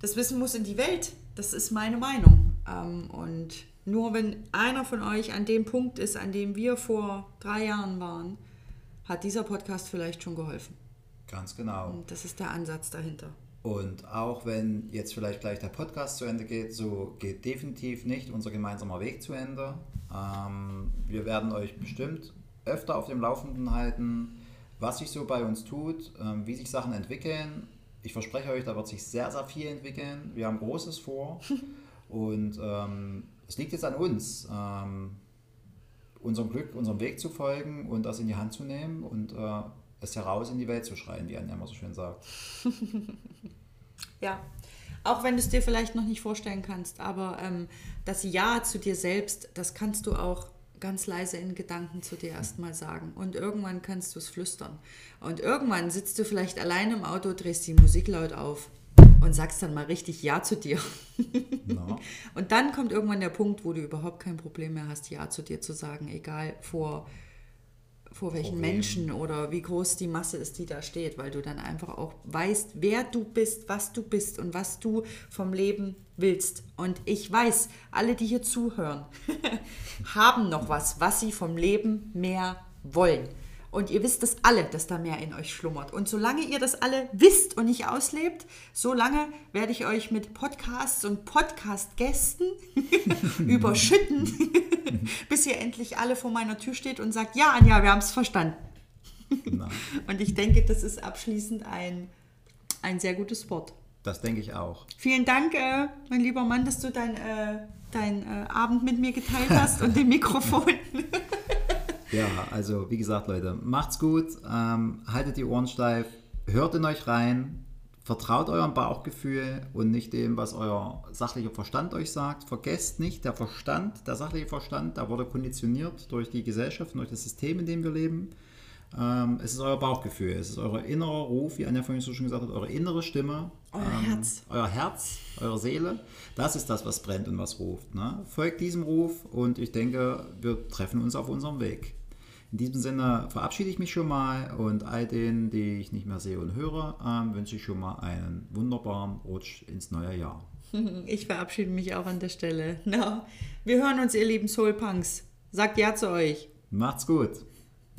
das Wissen muss in die Welt. Das ist meine Meinung. Ähm, und nur wenn einer von euch an dem Punkt ist, an dem wir vor drei Jahren waren, hat dieser Podcast vielleicht schon geholfen. Ganz genau. Und das ist der Ansatz dahinter. Und auch wenn jetzt vielleicht gleich der Podcast zu Ende geht, so geht definitiv nicht unser gemeinsamer Weg zu Ende. Ähm, wir werden euch bestimmt öfter auf dem Laufenden halten, was sich so bei uns tut, ähm, wie sich Sachen entwickeln. Ich verspreche euch, da wird sich sehr, sehr viel entwickeln. Wir haben Großes vor. Und ähm, es liegt jetzt an uns, ähm, unserem Glück, unserem Weg zu folgen und das in die Hand zu nehmen und äh, es heraus in die Welt zu schreien, wie Anja immer so schön sagt. ja, auch wenn du es dir vielleicht noch nicht vorstellen kannst, aber ähm, das Ja zu dir selbst, das kannst du auch ganz leise in Gedanken zu dir erstmal sagen. Und irgendwann kannst du es flüstern. Und irgendwann sitzt du vielleicht allein im Auto, drehst die Musik laut auf und sagst dann mal richtig Ja zu dir. No. Und dann kommt irgendwann der Punkt, wo du überhaupt kein Problem mehr hast, Ja zu dir zu sagen, egal vor, vor welchen vor Menschen oder wie groß die Masse ist, die da steht, weil du dann einfach auch weißt, wer du bist, was du bist und was du vom Leben willst. Und ich weiß, alle, die hier zuhören, haben noch was, was sie vom Leben mehr wollen. Und ihr wisst das alle, dass da mehr in euch schlummert. Und solange ihr das alle wisst und nicht auslebt, solange werde ich euch mit Podcasts und Podcast-Gästen überschütten, bis ihr endlich alle vor meiner Tür steht und sagt, ja, Anja, wir haben es verstanden. Und ich denke, das ist abschließend ein, ein sehr gutes Wort. Das denke ich auch. Vielen Dank, äh, mein lieber Mann, dass du dein, äh, dein äh, Abend mit mir geteilt hast und den Mikrofon. Ja, also wie gesagt, Leute, macht's gut, ähm, haltet die Ohren steif, hört in euch rein, vertraut eurem Bauchgefühl und nicht dem, was euer sachlicher Verstand euch sagt. Vergesst nicht, der Verstand, der sachliche Verstand, der wurde konditioniert durch die Gesellschaft und durch das System, in dem wir leben. Ähm, es ist euer Bauchgefühl, es ist euer innerer Ruf, wie Anja vorhin so schon gesagt hat, eure innere Stimme. Euer ähm, Herz. Euer Herz, eure Seele. Das ist das, was brennt und was ruft. Ne? Folgt diesem Ruf und ich denke, wir treffen uns auf unserem Weg. In diesem Sinne verabschiede ich mich schon mal und all denen, die ich nicht mehr sehe und höre, ähm, wünsche ich schon mal einen wunderbaren Rutsch ins neue Jahr. Ich verabschiede mich auch an der Stelle. No. Wir hören uns, ihr lieben Soulpunks. Sagt Ja zu euch. Macht's gut.